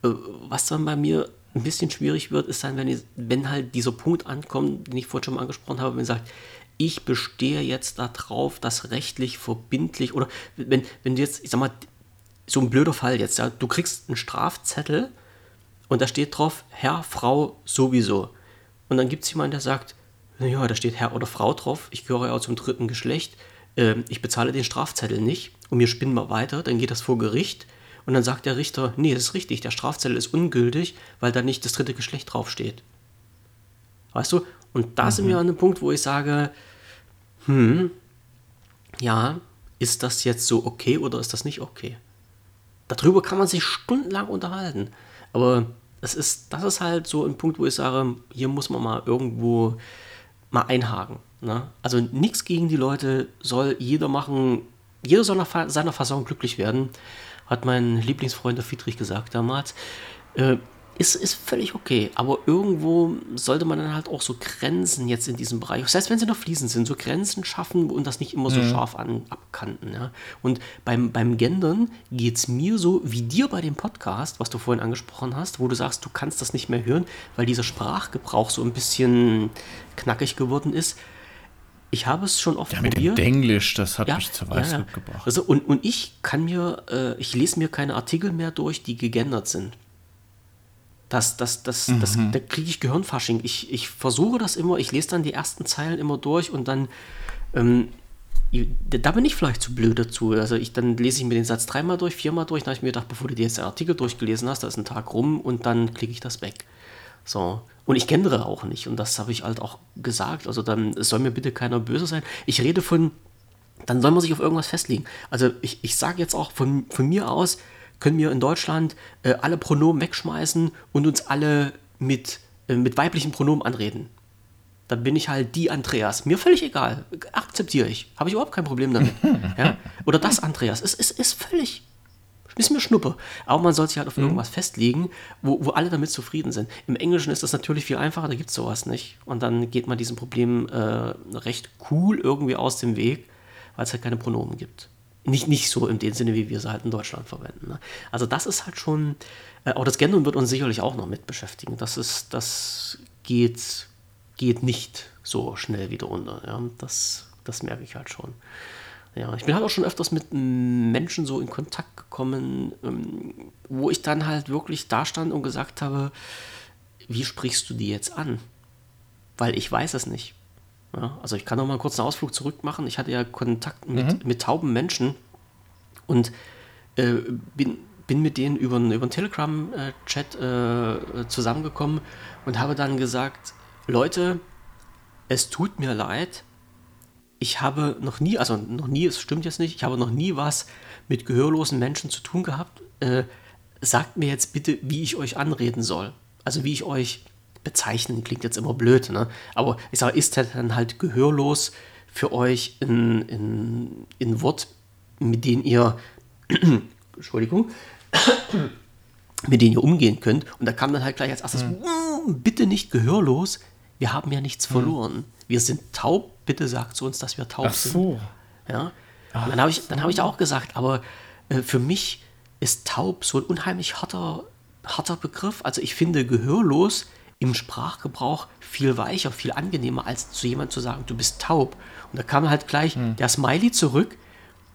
Äh, was dann bei mir ein bisschen schwierig wird, ist dann, wenn, ich, wenn halt dieser Punkt ankommt, den ich vorhin schon mal angesprochen habe, wenn man sagt, ich bestehe jetzt darauf, dass rechtlich verbindlich oder wenn, wenn du jetzt, ich sag mal, so ein blöder Fall jetzt, ja, du kriegst einen Strafzettel und da steht drauf, Herr, Frau, sowieso. Und dann gibt es jemanden, der sagt, naja, da steht Herr oder Frau drauf, ich gehöre ja zum dritten Geschlecht, äh, ich bezahle den Strafzettel nicht und wir spinnen mal weiter, dann geht das vor Gericht und dann sagt der Richter, nee, das ist richtig, der Strafzettel ist ungültig, weil da nicht das dritte Geschlecht draufsteht. Weißt du? Und da mhm. sind wir an einem Punkt, wo ich sage, hm, ja, ist das jetzt so okay oder ist das nicht okay? Darüber kann man sich stundenlang unterhalten. Aber das ist, das ist halt so ein Punkt, wo ich sage, hier muss man mal irgendwo mal einhaken. Ne? Also nichts gegen die Leute, soll jeder machen, jeder soll nach seiner Fassung glücklich werden, hat mein Lieblingsfreund der Friedrich gesagt damals. Äh, ist, ist völlig okay. Aber irgendwo sollte man dann halt auch so Grenzen jetzt in diesem Bereich, das heißt, wenn sie noch fließend sind, so Grenzen schaffen und das nicht immer so mhm. scharf an, abkanten. Ja? Und beim, beim Gendern geht es mir so wie dir bei dem Podcast, was du vorhin angesprochen hast, wo du sagst, du kannst das nicht mehr hören, weil dieser Sprachgebrauch so ein bisschen knackig geworden ist. Ich habe es schon oft ja, mit probiert. Dem Englisch, das hat ja, mich zur Weißglut ja, gebracht. Also, und, und ich kann mir, äh, ich lese mir keine Artikel mehr durch, die gegendert sind. Das, das, das, mhm. das, da kriege ich Gehirnfasching. Ich, ich versuche das immer, ich lese dann die ersten Zeilen immer durch und dann, ähm, da bin ich vielleicht zu blöd dazu. Also ich, dann lese ich mir den Satz dreimal durch, viermal durch, dann habe ich mir gedacht, bevor du dir jetzt den Artikel durchgelesen hast, da ist ein Tag rum und dann klicke ich das weg. So. Und ich kenne auch nicht und das habe ich halt auch gesagt. Also dann soll mir bitte keiner böse sein. Ich rede von, dann soll man sich auf irgendwas festlegen. Also ich, ich sage jetzt auch von, von mir aus, können wir in Deutschland äh, alle Pronomen wegschmeißen und uns alle mit, äh, mit weiblichen Pronomen anreden. Dann bin ich halt die Andreas. Mir völlig egal. Akzeptiere ich. Habe ich überhaupt kein Problem damit. ja? Oder das Andreas. Es ist, ist, ist völlig. Ist mir Schnuppe. Aber man soll sich halt auf mhm. irgendwas festlegen, wo, wo alle damit zufrieden sind. Im Englischen ist das natürlich viel einfacher, da gibt es sowas nicht. Und dann geht man diesem Problem äh, recht cool irgendwie aus dem Weg, weil es halt keine Pronomen gibt nicht, nicht so in dem Sinne, wie wir sie halt in Deutschland verwenden. Ne? Also das ist halt schon, äh, auch das Gendern wird uns sicherlich auch noch mit beschäftigen. Das ist, das geht, geht nicht so schnell wieder unter. Ja? Das, das merke ich halt schon. Ja, ich bin halt auch schon öfters mit Menschen so in Kontakt gekommen, ähm, wo ich dann halt wirklich da stand und gesagt habe, wie sprichst du die jetzt an? Weil ich weiß es nicht. Ja, also ich kann noch mal kurz einen Ausflug zurück machen. Ich hatte ja Kontakt mit, mhm. mit tauben Menschen und äh, bin, bin mit denen über einen, über einen Telegram-Chat äh, zusammengekommen und habe dann gesagt, Leute, es tut mir leid, ich habe noch nie, also noch nie, es stimmt jetzt nicht, ich habe noch nie was mit gehörlosen Menschen zu tun gehabt. Äh, sagt mir jetzt bitte, wie ich euch anreden soll. Also wie ich euch bezeichnen klingt jetzt immer blöd, ne? aber ich sage, ist dann halt gehörlos für euch ein, ein, ein Wort, mit dem ihr, Entschuldigung, mit dem ihr umgehen könnt. Und da kam dann halt gleich als erstes, mhm. bitte nicht gehörlos, wir haben ja nichts mhm. verloren. Wir sind taub, bitte sagt zu uns, dass wir taub Ach so. sind. Ja? Ach, dann habe ich, hab ich auch gesagt, aber äh, für mich ist taub so ein unheimlich harter, harter Begriff. Also ich finde gehörlos im Sprachgebrauch viel weicher, viel angenehmer, als zu jemandem zu sagen, du bist taub. Und da kam halt gleich hm. der Smiley zurück,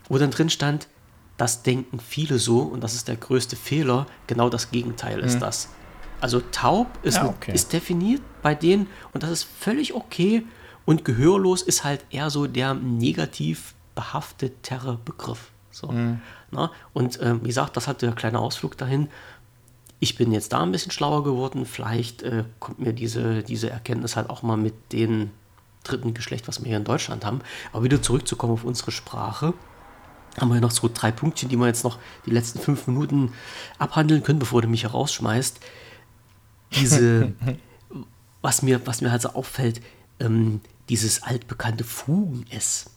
wo dann drin stand, das denken viele so und das ist der größte Fehler. Genau das Gegenteil hm. ist das. Also taub ist, ja, okay. ist definiert bei denen und das ist völlig okay. Und gehörlos ist halt eher so der negativ behaftetere Begriff. So. Mhm. Na? Und äh, wie gesagt, das hatte der kleine Ausflug dahin ich bin jetzt da ein bisschen schlauer geworden. Vielleicht äh, kommt mir diese, diese Erkenntnis halt auch mal mit dem dritten Geschlecht, was wir hier in Deutschland haben. Aber wieder zurückzukommen auf unsere Sprache, haben wir noch so drei Punktchen, die wir jetzt noch die letzten fünf Minuten abhandeln können, bevor du mich herausschmeißt. Diese, was mir, was mir halt so auffällt, ähm, dieses altbekannte Fugen-S,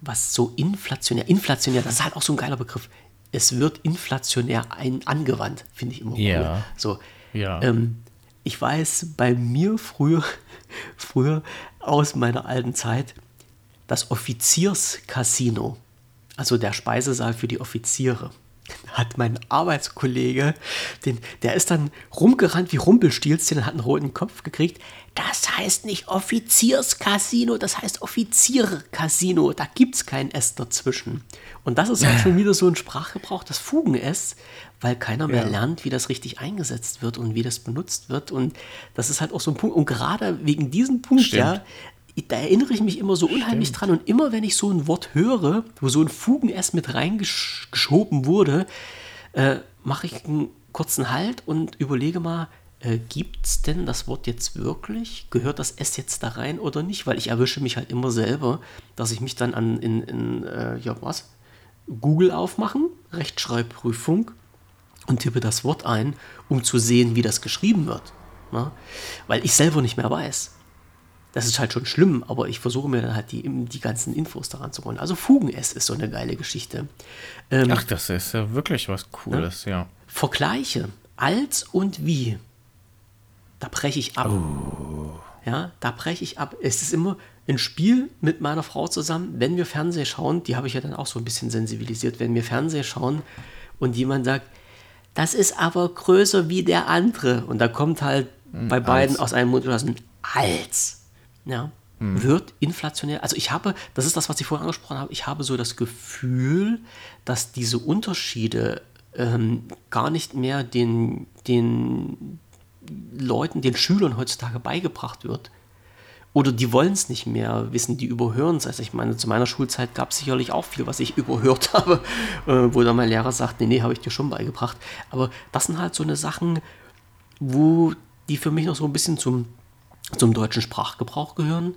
was so inflationär, inflationär, das ist halt auch so ein geiler Begriff es wird inflationär ein, angewandt, finde ich immer ja. cool. So, ja. Ähm, ich weiß bei mir früher, früher aus meiner alten Zeit, das Offizierscasino. also der Speisesaal für die Offiziere hat mein Arbeitskollege, den, der ist dann rumgerannt wie Rumpelstilzchen und hat einen roten Kopf gekriegt. Das heißt nicht Offizierscasino, das heißt Offiziercasino. Da gibt es kein S dazwischen. Und das ist halt schon wieder so ein Sprachgebrauch, das Fugen-S, weil keiner mehr ja. lernt, wie das richtig eingesetzt wird und wie das benutzt wird. Und das ist halt auch so ein Punkt. Und gerade wegen diesem Punkt, Stimmt. ja, da erinnere ich mich immer so unheimlich Stimmt. dran. Und immer wenn ich so ein Wort höre, wo so ein Fugen-S mit reingeschoben wurde, äh, mache ich einen kurzen Halt und überlege mal, äh, gibt es denn das Wort jetzt wirklich? Gehört das S jetzt da rein oder nicht? Weil ich erwische mich halt immer selber, dass ich mich dann an in, in äh, ja was, Google aufmachen, Rechtschreibprüfung und tippe das Wort ein, um zu sehen, wie das geschrieben wird. Na? Weil ich selber nicht mehr weiß. Das ist halt schon schlimm, aber ich versuche mir dann halt die, die ganzen Infos daran zu holen. Also Fugen-S ist so eine geile Geschichte. Ähm, Ach, das ist ja wirklich was Cooles, ja. ja. Vergleiche als und wie. Da breche ich ab. Oh. Ja, da breche ich ab. Es ist immer ein Spiel mit meiner Frau zusammen, wenn wir Fernsehen schauen, die habe ich ja dann auch so ein bisschen sensibilisiert, wenn wir Fernsehen schauen und jemand sagt, das ist aber größer wie der andere. Und da kommt halt hm, bei beiden aus einem Mund ein als ja, hm. wird inflationär. Also ich habe, das ist das, was ich vorhin angesprochen habe, ich habe so das Gefühl, dass diese Unterschiede ähm, gar nicht mehr den, den Leuten, den Schülern heutzutage beigebracht wird. Oder die wollen es nicht mehr wissen, die überhören es. Also ich meine, zu meiner Schulzeit gab es sicherlich auch viel, was ich überhört habe, äh, wo dann mein Lehrer sagt, nee, nee, habe ich dir schon beigebracht. Aber das sind halt so eine Sachen, wo die für mich noch so ein bisschen zum zum deutschen Sprachgebrauch gehören,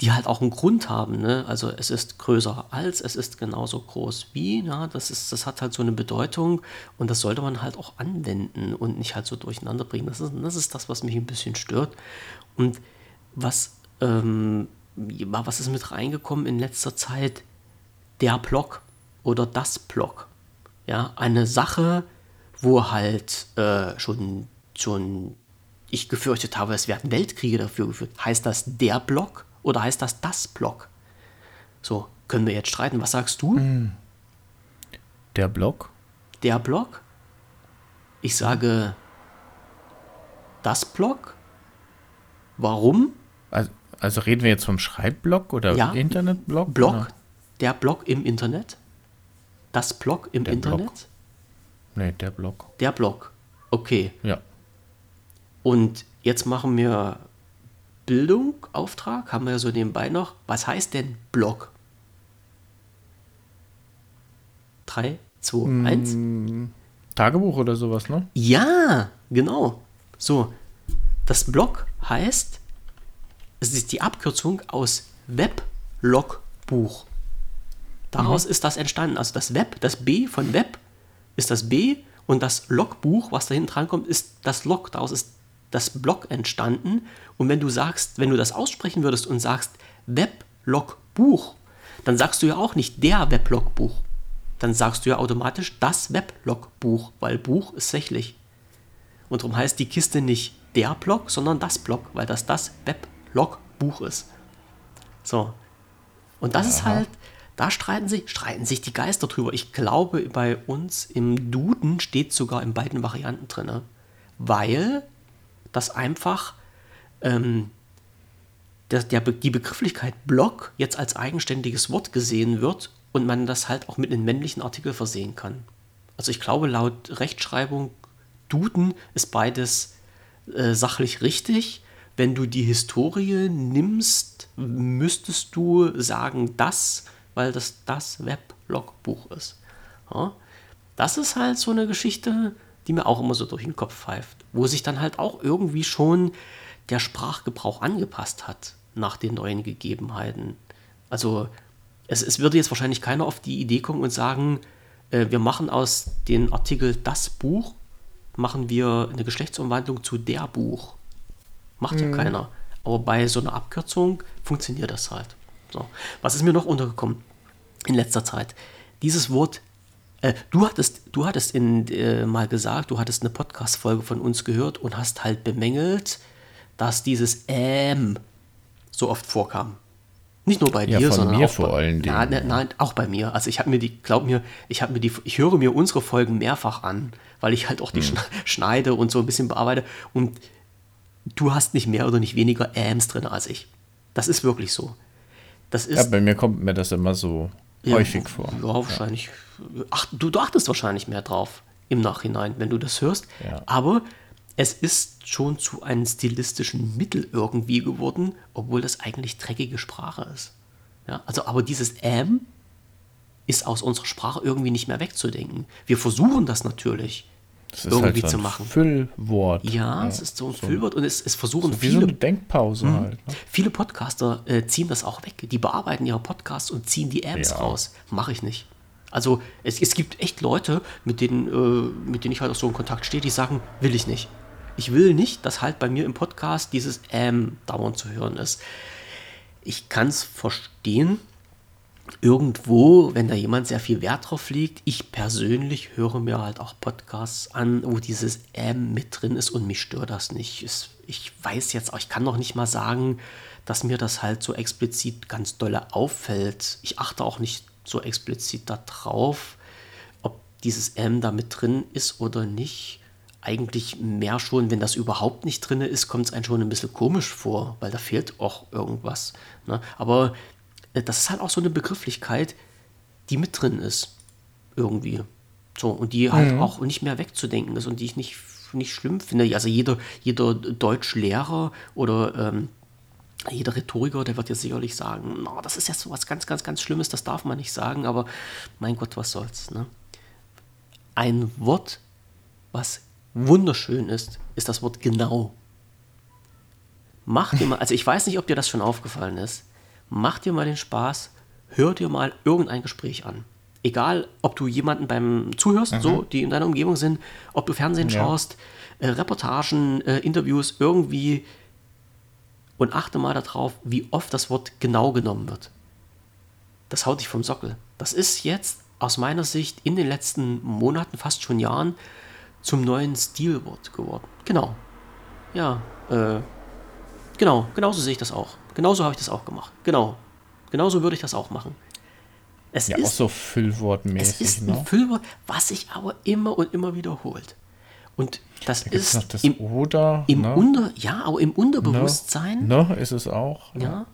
die halt auch einen Grund haben. Ne? Also es ist größer als, es ist genauso groß wie. Ja? Das, ist, das hat halt so eine Bedeutung und das sollte man halt auch anwenden und nicht halt so durcheinander bringen. Das ist das, ist das was mich ein bisschen stört. Und was, ähm, was ist mit reingekommen in letzter Zeit? Der Block oder das Block. Ja, eine Sache, wo halt äh, schon, schon ich gefürchtet habe, es werden Weltkriege dafür geführt. Heißt das der Block oder heißt das das Block? So, können wir jetzt streiten. Was sagst du? Hm. Der Block? Der Block? Ich sage das Block. Warum? Also, reden wir jetzt vom Schreibblock oder ja, Internetblock? Block. Oder? Der Block im Internet. Das Block im der Internet. Block. Nee, der Block. Der Block. Okay. Ja. Und jetzt machen wir Bildung, Auftrag, haben wir so nebenbei noch. Was heißt denn Blog? 3, 2, 1. Tagebuch oder sowas, ne? Ja, genau. So, das Blog heißt, es ist die Abkürzung aus Weblogbuch. Daraus mhm. ist das entstanden. Also das Web, das B von Web ist das B und das Logbuch, was da hinten dran kommt, ist das Log. Daraus ist das Blog entstanden. Und wenn du sagst, wenn du das aussprechen würdest und sagst Weblogbuch, dann sagst du ja auch nicht der Weblogbuch. Dann sagst du ja automatisch das Weblogbuch, weil Buch ist sächlich. Und darum heißt die Kiste nicht der Blog, sondern das Blog, weil das das Weblogbuch ist. So. Und das Aha. ist halt, da streiten sich, streiten sich die Geister drüber. Ich glaube, bei uns im Duden steht sogar in beiden Varianten drin. Weil dass einfach ähm, der, der, die Begrifflichkeit Block jetzt als eigenständiges Wort gesehen wird und man das halt auch mit einem männlichen Artikel versehen kann. Also ich glaube, laut Rechtschreibung, Duden ist beides äh, sachlich richtig. Wenn du die Historie nimmst, müsstest du sagen das, weil das das Weblogbuch ist. Ja? Das ist halt so eine Geschichte, die mir auch immer so durch den Kopf pfeift, wo sich dann halt auch irgendwie schon der Sprachgebrauch angepasst hat nach den neuen Gegebenheiten. Also es, es würde jetzt wahrscheinlich keiner auf die Idee kommen und sagen, äh, wir machen aus dem Artikel das Buch, machen wir eine Geschlechtsumwandlung zu der Buch. Macht mhm. ja keiner. Aber bei so einer Abkürzung funktioniert das halt. So. Was ist mir noch untergekommen in letzter Zeit? Dieses Wort äh, du hattest, du hattest in, äh, mal gesagt, du hattest eine Podcast-Folge von uns gehört und hast halt bemängelt, dass dieses Ähm so oft vorkam. Nicht nur bei Ja, dir, von sondern mir auch vor bei, allen Dingen. Ja, ne, nein, auch bei mir. Also ich habe mir die, glaub mir, ich habe mir die, ich höre mir unsere Folgen mehrfach an, weil ich halt auch Hm. die schn- schneide und so ein bisschen bearbeite. Und du hast nicht mehr oder nicht weniger Ams drin als ich. Das ist wirklich so. Das ist Ja, bei mir kommt mir das immer so ja, häufig vor. Ja, wahrscheinlich. Ach, du, du achtest wahrscheinlich mehr drauf im Nachhinein, wenn du das hörst. Ja. Aber es ist schon zu einem stilistischen Mittel irgendwie geworden, obwohl das eigentlich dreckige Sprache ist. Ja, also, aber dieses M ist aus unserer Sprache irgendwie nicht mehr wegzudenken. Wir versuchen das natürlich Das ist irgendwie halt so zu ein machen. Füllwort. Ja, es ist so ein Füllwort und es, es versuchen so viele eine Denkpause Mhm. halt. Ne? Viele Podcaster äh, ziehen das auch weg. Die bearbeiten ihre Podcasts und ziehen die Apps Ja. raus. Mache ich nicht. Also es, es gibt echt Leute, mit denen, äh, mit denen ich halt auch so in Kontakt stehe, die sagen, will ich nicht. Ich will nicht, dass halt bei mir im Podcast dieses Ähm dauernd zu hören ist. Ich kann es verstehen, irgendwo, wenn da jemand sehr viel Wert drauf legt, ich persönlich höre mir halt auch Podcasts an, wo dieses M mit drin ist und mich stört das nicht. Ich weiß jetzt auch, ich kann noch nicht mal sagen, dass mir das halt so explizit ganz dolle auffällt. Ich achte auch nicht so explizit darauf, ob dieses M da mit drin ist oder nicht. Eigentlich mehr schon, wenn das überhaupt nicht drin ist, kommt es einem schon ein bisschen komisch vor, weil da fehlt auch irgendwas. Ne? Aber das ist halt auch so eine Begrifflichkeit, die mit drin ist. Irgendwie. So, und die halt auch nicht mehr wegzudenken ist und die ich nicht, nicht schlimm finde. Also jeder, jeder Deutschlehrer oder ähm, jeder Rhetoriker, der wird jetzt sicherlich sagen, "Na, das ist jetzt so was ganz, ganz, ganz Schlimmes, das darf man nicht sagen, aber mein Gott, was soll's. Ne? Ein Wort, was wunderschön ist, ist das Wort genau. Mach dir mal, also ich weiß nicht, ob dir das schon aufgefallen ist, mach dir mal den Spaß, hör dir mal irgendein Gespräch an. Egal, ob du jemanden beim Zuhörst, so, die in deiner Umgebung sind, ob du Fernsehen Ja. schaust, äh, Reportagen, äh, Interviews, irgendwie und achte mal darauf, wie oft das Wort genau genommen wird. Das haut dich vom Sockel. Das ist jetzt aus meiner Sicht in den letzten Monaten, fast schon Jahren, zum neuen Stilwort geworden. Genau. Ja, äh, genau, genauso sehe ich das auch. Genauso habe ich das auch gemacht. Genau. Genauso würde ich das auch machen. Es Ja, auch ist so es Füllwortmäßig. ist Ne? ein Füllwort, was sich aber immer und immer wiederholt. Und das Da es ist das im, Oder. im ne? Unter, ja, aber im Unterbewusstsein, Ne, ist es auch. ja.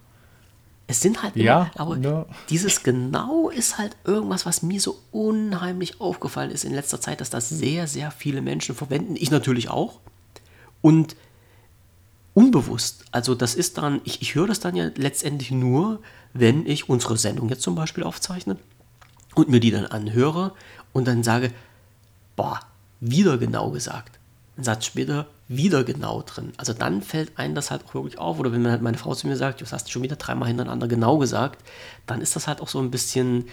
Es sind halt Ja, immer, aber ne. dieses genau ist halt irgendwas, was mir so unheimlich aufgefallen ist in letzter Zeit, dass das sehr, sehr viele Menschen verwenden. Ich natürlich auch. Und unbewusst. Also das ist dann, ich, ich höre das dann ja letztendlich nur, wenn ich unsere Sendung jetzt zum Beispiel aufzeichne und mir die dann anhöre und dann sage, boah, wieder genau gesagt. Ein Satz später wieder genau drin. Also dann fällt einem das halt auch wirklich auf. Oder wenn halt meine Frau zu mir sagt, du hast schon wieder dreimal hintereinander genau gesagt, dann ist das halt auch so ein bisschen,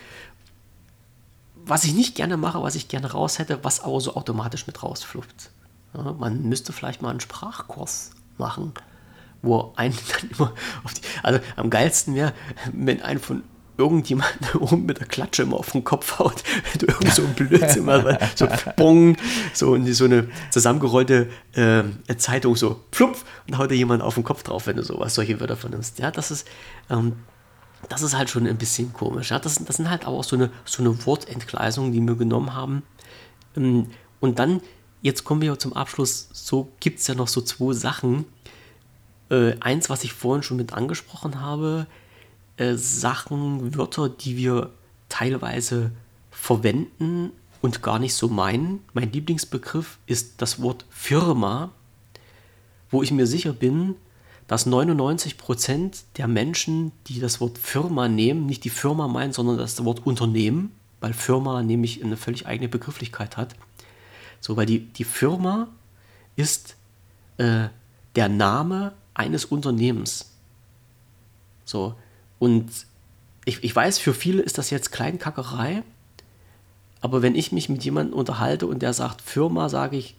was ich nicht gerne mache, was ich gerne raus hätte, was aber so automatisch mit rausfluppt. Ja, man müsste vielleicht mal einen Sprachkurs machen, wo einen dann immer auf die, also am geilsten wäre, wenn ein von irgendjemand oben mit der Klatsche immer auf den Kopf haut, wenn du irgend so ein Blödsinn machst, so bong, so, so eine zusammengerollte äh, Zeitung so plumpf und haut dir jemand auf den Kopf drauf, wenn du sowas, solche Wörter vernimmst. Ja, das ist, ähm, das ist halt schon ein bisschen komisch. Ja? Das, das sind halt aber auch so eine, so eine Wortentgleisung, die wir genommen haben. Ähm, Und dann, jetzt kommen wir zum Abschluss, so gibt es ja noch so zwei Sachen. Äh, eins, was ich vorhin schon mit angesprochen habe, äh, Sachen, Wörter, die wir teilweise verwenden und gar nicht so meinen. Mein Lieblingsbegriff ist das Wort Firma, wo ich mir sicher bin, dass 99% der Menschen, die das Wort Firma nehmen, nicht die Firma meinen, sondern das Wort Unternehmen, weil Firma nämlich eine völlig eigene Begrifflichkeit hat. So, weil die, die Firma ist äh, der Name eines Unternehmens. So, und ich, ich weiß, für viele ist das jetzt Kleinkackerei, aber wenn ich mich mit jemandem unterhalte und der sagt Firma, sage ich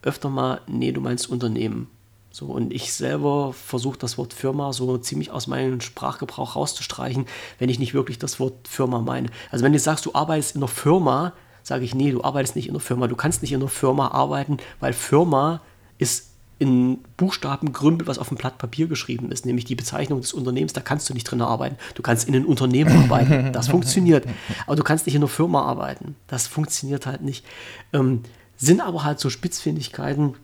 öfter mal, nee, du meinst Unternehmen. So, und ich selber versuche das Wort Firma so ziemlich aus meinem Sprachgebrauch rauszustreichen, wenn ich nicht wirklich das Wort Firma meine. Also wenn du sagst, du arbeitest in einer Firma, sage ich, nee, du arbeitest nicht in einer Firma. Du kannst nicht in einer Firma arbeiten, weil Firma ist in Buchstaben grümpelt, was auf dem Blatt Papier geschrieben ist, nämlich die Bezeichnung des Unternehmens, da kannst du nicht drin arbeiten. Du kannst in einem Unternehmen arbeiten, das funktioniert. Aber du kannst nicht in einer Firma arbeiten. Das funktioniert halt nicht. Ähm, sind aber halt so Spitzfindigkeiten,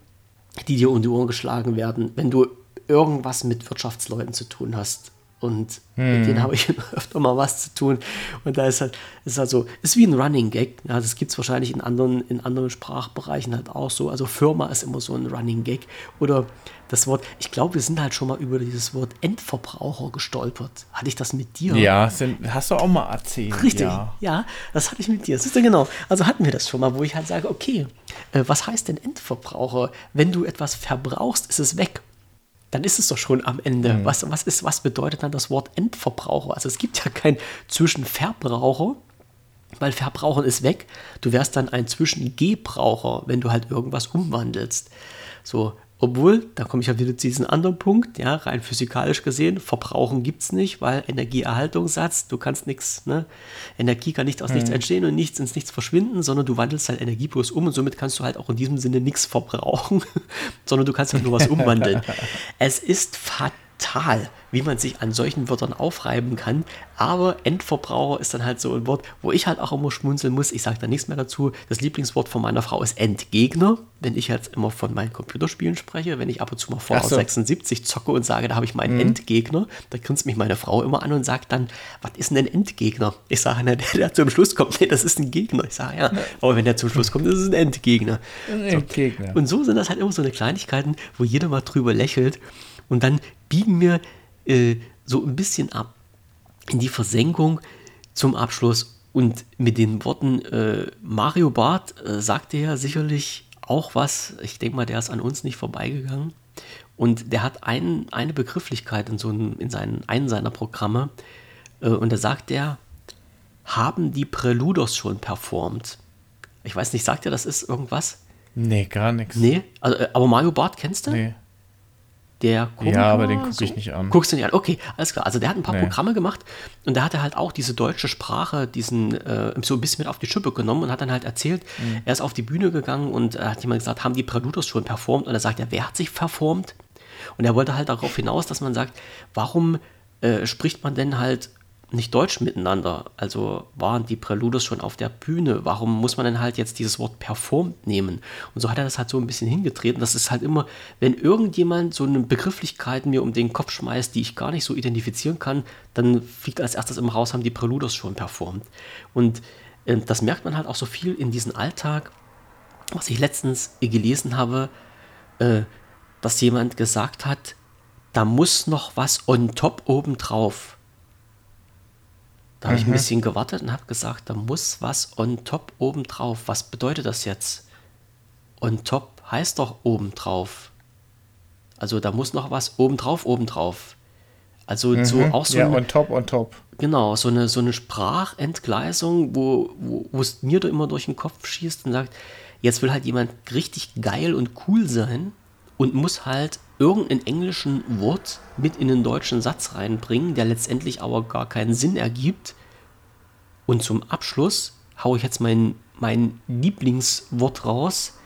die dir um die Ohren geschlagen werden, wenn du irgendwas mit Wirtschaftsleuten zu tun hast. Und hm. mit denen habe ich öfter mal was zu tun. Und da ist halt, ist halt so, ist wie ein Running Gag. Ja, das gibt es wahrscheinlich in anderen, in anderen Sprachbereichen halt auch so. Also Firma ist immer so ein Running Gag. Oder das Wort, ich glaube, wir sind halt schon mal über dieses Wort Endverbraucher gestolpert. Hatte ich das mit dir? Ja, sind, hast du auch mal erzählt. Richtig, ja. ja, das hatte ich mit dir. Ist ja genau. Also hatten wir das schon mal, wo ich halt sage, okay, äh, was heißt denn Endverbraucher? Wenn du etwas verbrauchst, ist es weg dann ist es doch schon am Ende. Mhm. Was, was, ist, was bedeutet dann das Wort Endverbraucher? Also es gibt ja kein Zwischenverbraucher, weil Verbrauchen ist weg. Du wärst dann ein Zwischengebraucher, wenn du halt irgendwas umwandelst. So, obwohl, da komme ich ja wieder zu diesem anderen Punkt, ja, rein physikalisch gesehen, Verbrauchen gibt es nicht, weil Energieerhaltungssatz, du kannst nichts, ne? Energie kann nicht aus mhm. nichts entstehen und nichts ins Nichts verschwinden, sondern du wandelst halt Energie bloß um und somit kannst du halt auch in diesem Sinne nichts verbrauchen, sondern du kannst halt nur was umwandeln. es ist fatal fatal, wie man sich an solchen Wörtern aufreiben kann. Aber Endverbraucher ist dann halt so ein Wort, wo ich halt auch immer schmunzeln muss. Ich sage da nichts mehr dazu. Das Lieblingswort von meiner Frau ist Endgegner. Wenn ich jetzt immer von meinen Computerspielen spreche, wenn ich ab und zu mal Fallout so. 76 zocke und sage, da habe ich meinen mhm. Endgegner, da grinst mich meine Frau immer an und sagt dann, was ist denn ein Endgegner? Ich sage, na, der, der zum Schluss kommt, nee, das ist ein Gegner. Ich sage, ja, aber wenn der zum Schluss kommt, das ist ein Endgegner. Ein Endgegner. So. Und so sind das halt immer so eine Kleinigkeiten, wo jeder mal drüber lächelt. Und dann biegen wir äh, so ein bisschen ab in die Versenkung zum Abschluss. Und mit den Worten äh, Mario Barth äh, sagte ja sicherlich auch was. Ich denke mal, der ist an uns nicht vorbeigegangen. Und der hat ein, eine Begrifflichkeit in, so einem, in seinen, einen seiner Programme. Äh, und da sagt er, haben die Preludos schon performt? Ich weiß nicht, sagt er, das ist irgendwas? Nee, gar nichts. Nee, also, äh, aber Mario Barth kennst du? Nee. Der Komiker, Ja, aber den gucke so. ich nicht an. Guckst du nicht an? Okay, alles klar. Also der hat ein paar nee. Programme gemacht und da hat er halt auch diese deutsche Sprache, diesen äh, so ein bisschen mit auf die Schippe genommen und hat dann halt erzählt, mhm. er ist auf die Bühne gegangen und äh, hat jemand gesagt, haben die Preludos schon performt? Und er sagt, ja, wer hat sich performt? Und er wollte halt darauf hinaus, dass man sagt, warum äh, spricht man denn halt nicht Deutsch miteinander. Also waren die Preludes schon auf der Bühne. Warum muss man denn halt jetzt dieses Wort performt nehmen? Und so hat er das halt so ein bisschen hingetreten. Das ist halt immer, wenn irgendjemand so eine Begrifflichkeit mir um den Kopf schmeißt, die ich gar nicht so identifizieren kann, dann fliegt als erstes immer raus, haben die Preludes schon performt. Und äh, das merkt man halt auch so viel in diesem Alltag, was ich letztens gelesen habe, äh, dass jemand gesagt hat, da muss noch was on top obendrauf. Da habe mhm. ich ein mhm. bisschen gewartet und habe gesagt, da muss was on top obendrauf. Was bedeutet das jetzt? On top heißt doch obendrauf. Also da muss noch was obendrauf, obendrauf. Also mhm. so auch so. Ja, eine, on top, on top. Genau, so eine, so eine Sprachentgleisung, wo, wo es mir da immer durch den Kopf schießt und sagt, jetzt will halt jemand richtig geil und cool sein und muss halt irgendeinen englischen Wort mit in den deutschen Satz reinbringen, der letztendlich aber gar keinen Sinn ergibt. Und zum Abschluss haue ich jetzt mein, mein Lieblingswort raus.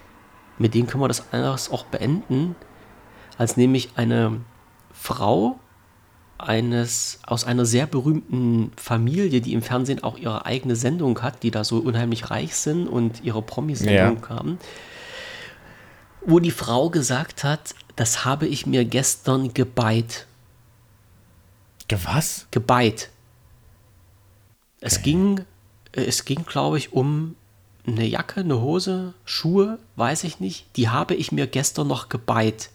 Mit dem können wir das alles auch beenden. Als nämlich eine Frau eines aus einer sehr berühmten Familie, die im Fernsehen auch ihre eigene Sendung hat, die da so unheimlich reich sind und ihre Promisendung ja. haben, wo die Frau gesagt hat, das habe ich mir gestern gebeit. Was? Gebeit. Es okay. ging, äh, es ging, glaube ich, um eine Jacke, eine Hose, Schuhe, weiß ich nicht. Die habe ich mir gestern noch gebeit.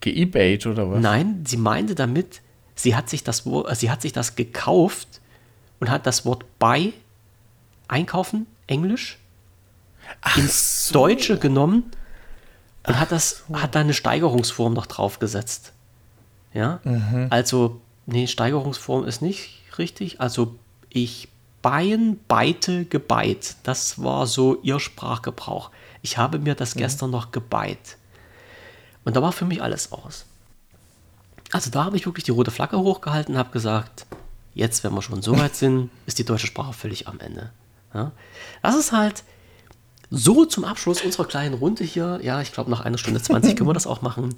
Geebayt oder was? Nein, sie meinte damit, sie hat sich das, äh, sie hat sich das gekauft und hat das Wort buy, einkaufen, Englisch, Ach ins so. Deutsche genommen und hat das, so. hat da eine Steigerungsform noch draufgesetzt. Ja, mhm. also, nee, Steigerungsform ist nicht richtig. Also, ich beien, beite, gebeit. Das war so ihr Sprachgebrauch. Ich habe mir das mhm. gestern noch gebeit. Und da war für mich alles aus. Also da habe ich wirklich die rote Flagge hochgehalten und habe gesagt, jetzt, wenn wir schon so weit sind, ist die deutsche Sprache völlig am Ende. Ja? Das ist halt So, zum Abschluss unserer kleinen Runde hier. Ja, ich glaube, nach einer Stunde 20 können wir das auch machen.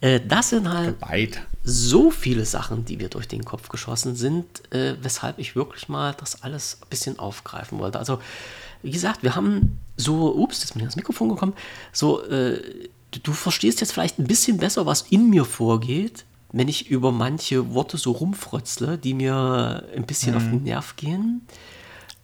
Äh, das sind halt Weit. so viele Sachen, die mir durch den Kopf geschossen sind, äh, weshalb ich wirklich mal das alles ein bisschen aufgreifen wollte. Also, wie gesagt, wir haben so, ups, jetzt bin ich ans Mikrofon gekommen, so, äh, du, du verstehst jetzt vielleicht ein bisschen besser, was in mir vorgeht, wenn ich über manche Worte so rumfrötzle, die mir ein bisschen auf den Nerv gehen.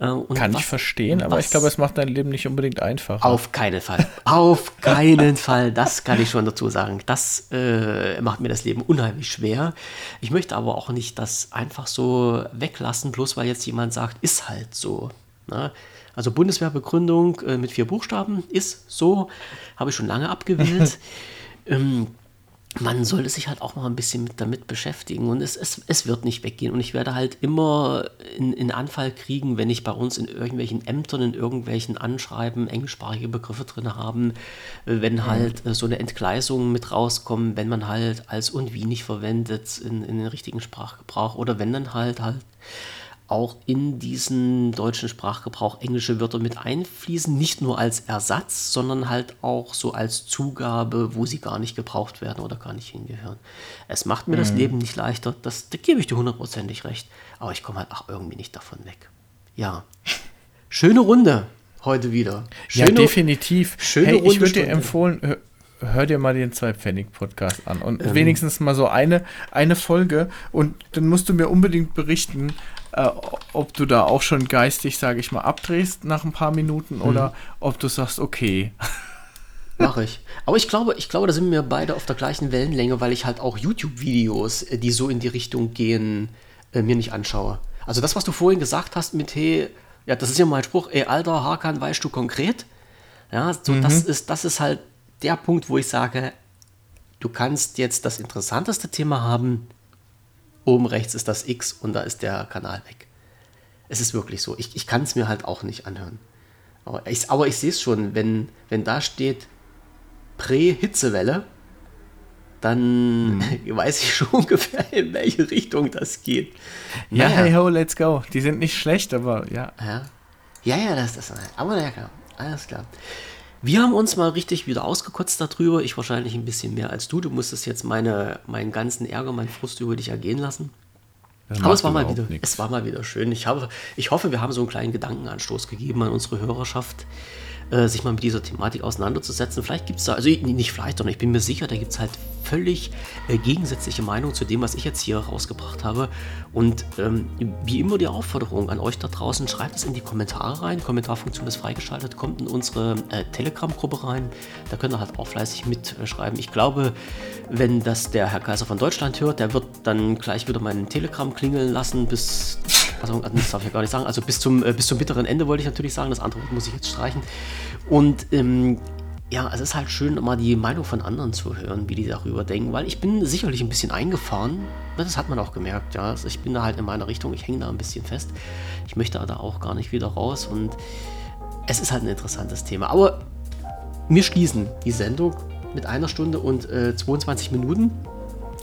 Äh, und Kann was- ich verstehen, aber ich glaube, es macht dein Leben nicht unbedingt einfacher. auf keinen Fall. Auf keinen Fall. Das kann ich schon dazu sagen. Das äh, macht mir das Leben unheimlich schwer. Ich möchte aber auch nicht das einfach so weglassen, bloß weil jetzt jemand sagt, ist halt so. Ne? Also Bundeswehrbegründung äh, mit vier Buchstaben ist so, habe ich schon lange abgewählt. ähm, man sollte sich halt auch mal ein bisschen mit damit beschäftigen und es, es, es wird nicht weggehen. Und ich werde halt immer in, in Anfall kriegen, wenn ich bei uns in irgendwelchen Ämtern, in irgendwelchen Anschreiben englischsprachige Begriffe drin haben, wenn halt äh, so eine Entgleisung mit rauskommt, wenn man halt als und wie nicht verwendet in, in den richtigen Sprachgebrauch oder wenn dann halt halt auch in diesen deutschen Sprachgebrauch englische Wörter mit einfließen, nicht nur als Ersatz, sondern halt auch so als Zugabe, wo sie gar nicht gebraucht werden oder gar nicht hingehören. Es macht mir das Leben nicht leichter, das, da gebe ich dir hundertprozentig recht, aber ich komme halt auch irgendwie nicht davon weg. Ja, schöne Runde heute wieder. ja, Schöne, definitiv. schöne hey, ich runde würde dir hör, hör dir mal den Zwei-Pfennig-Podcast an und Ähm. wenigstens mal so eine, eine Folge und dann musst du mir unbedingt berichten, äh, ob du da auch schon geistig, sage ich mal, abdrehst nach ein paar Minuten Mhm. oder ob du sagst, okay. Mache ich. Aber ich glaube, ich glaube, da sind wir beide auf der gleichen Wellenlänge, weil ich halt auch YouTube-Videos, äh, die so in die Richtung gehen, äh, mir nicht anschaue. Also das, was du vorhin gesagt hast mit, hey, ja, das ist ja mein Spruch, ey, alter Hakan, weißt du konkret? Ja, so das ist, das ist halt der Punkt, wo ich sage, du kannst jetzt das interessanteste Thema haben, oben rechts ist das X und da ist der Kanal weg. Es ist wirklich so. Ich, ich kann es mir halt auch nicht anhören. Aber ich, aber ich sehe es schon, wenn, wenn da steht Prä-Hitzewelle, dann weiß ich schon ungefähr, in welche Richtung das geht. Ja, Naja. hey ho, let's go. Die sind nicht schlecht, aber ja. Ja, ja, ja das ist das. Aber ja, klar. Alles klar. Wir haben uns mal richtig wieder ausgekotzt darüber. Ich wahrscheinlich ein bisschen mehr als du. Du musstest jetzt meine, meinen ganzen Ärger, meinen Frust über dich ergehen lassen. Das Aber es war, mal wieder, es war mal wieder schön. Ich, habe, ich hoffe, wir haben so einen kleinen Gedankenanstoß gegeben an unsere Hörerschaft, äh, sich mal mit dieser Thematik auseinanderzusetzen. Vielleicht gibt es da, also nicht vielleicht, sondern ich bin mir sicher, da gibt es halt völlig äh, gegensätzliche Meinungen zu dem, was ich jetzt hier rausgebracht habe. Und ähm, wie immer die Aufforderung an euch da draußen, schreibt es in die Kommentare rein. Kommentarfunktion ist freigeschaltet, kommt in unsere äh, Telegram-Gruppe rein. Da könnt ihr halt auch fleißig mitschreiben. Ich glaube, wenn das der Herr Kaiser von Deutschland hört, der wird dann gleich wieder meinen Telegram klingeln lassen bis, also das darf ich ja gar nicht sagen, also bis zum, äh, bis zum bitteren Ende wollte ich natürlich sagen, das andere muss ich jetzt streichen. Und ähm, ja, es ist halt schön, mal die Meinung von anderen zu hören, wie die darüber denken, weil ich bin sicherlich ein bisschen eingefahren. Das hat man auch gemerkt, ja. Also ich bin da halt in meiner Richtung, ich hänge da ein bisschen fest. Ich möchte da auch gar nicht wieder raus und es ist halt ein interessantes Thema. Aber wir schließen die Sendung mit einer Stunde und äh, 22 Minuten.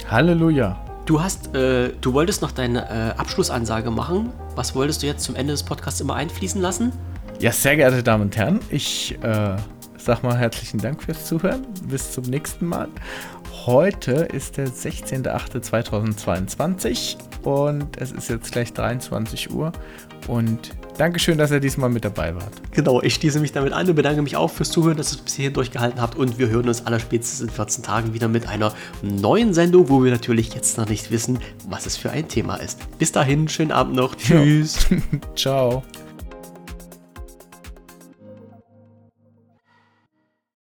Halleluja. Du hast, äh, du wolltest noch deine äh, Abschlussansage machen. Was wolltest du jetzt zum Ende des Podcasts immer einfließen lassen? Ja, sehr geehrte Damen und Herren, ich äh, sag mal herzlichen Dank fürs Zuhören. Bis zum nächsten Mal. Heute ist der 16.08.2022 und es ist jetzt gleich 23 Uhr. Und Dankeschön, dass ihr diesmal mit dabei wart. Genau, ich schließe mich damit an und bedanke mich auch fürs Zuhören, dass ihr es bis hierhin durchgehalten habt. Und wir hören uns allerspätestens in 14 Tagen wieder mit einer neuen Sendung, wo wir natürlich jetzt noch nicht wissen, was es für ein Thema ist. Bis dahin, schönen Abend noch. Tschüss. Ciao.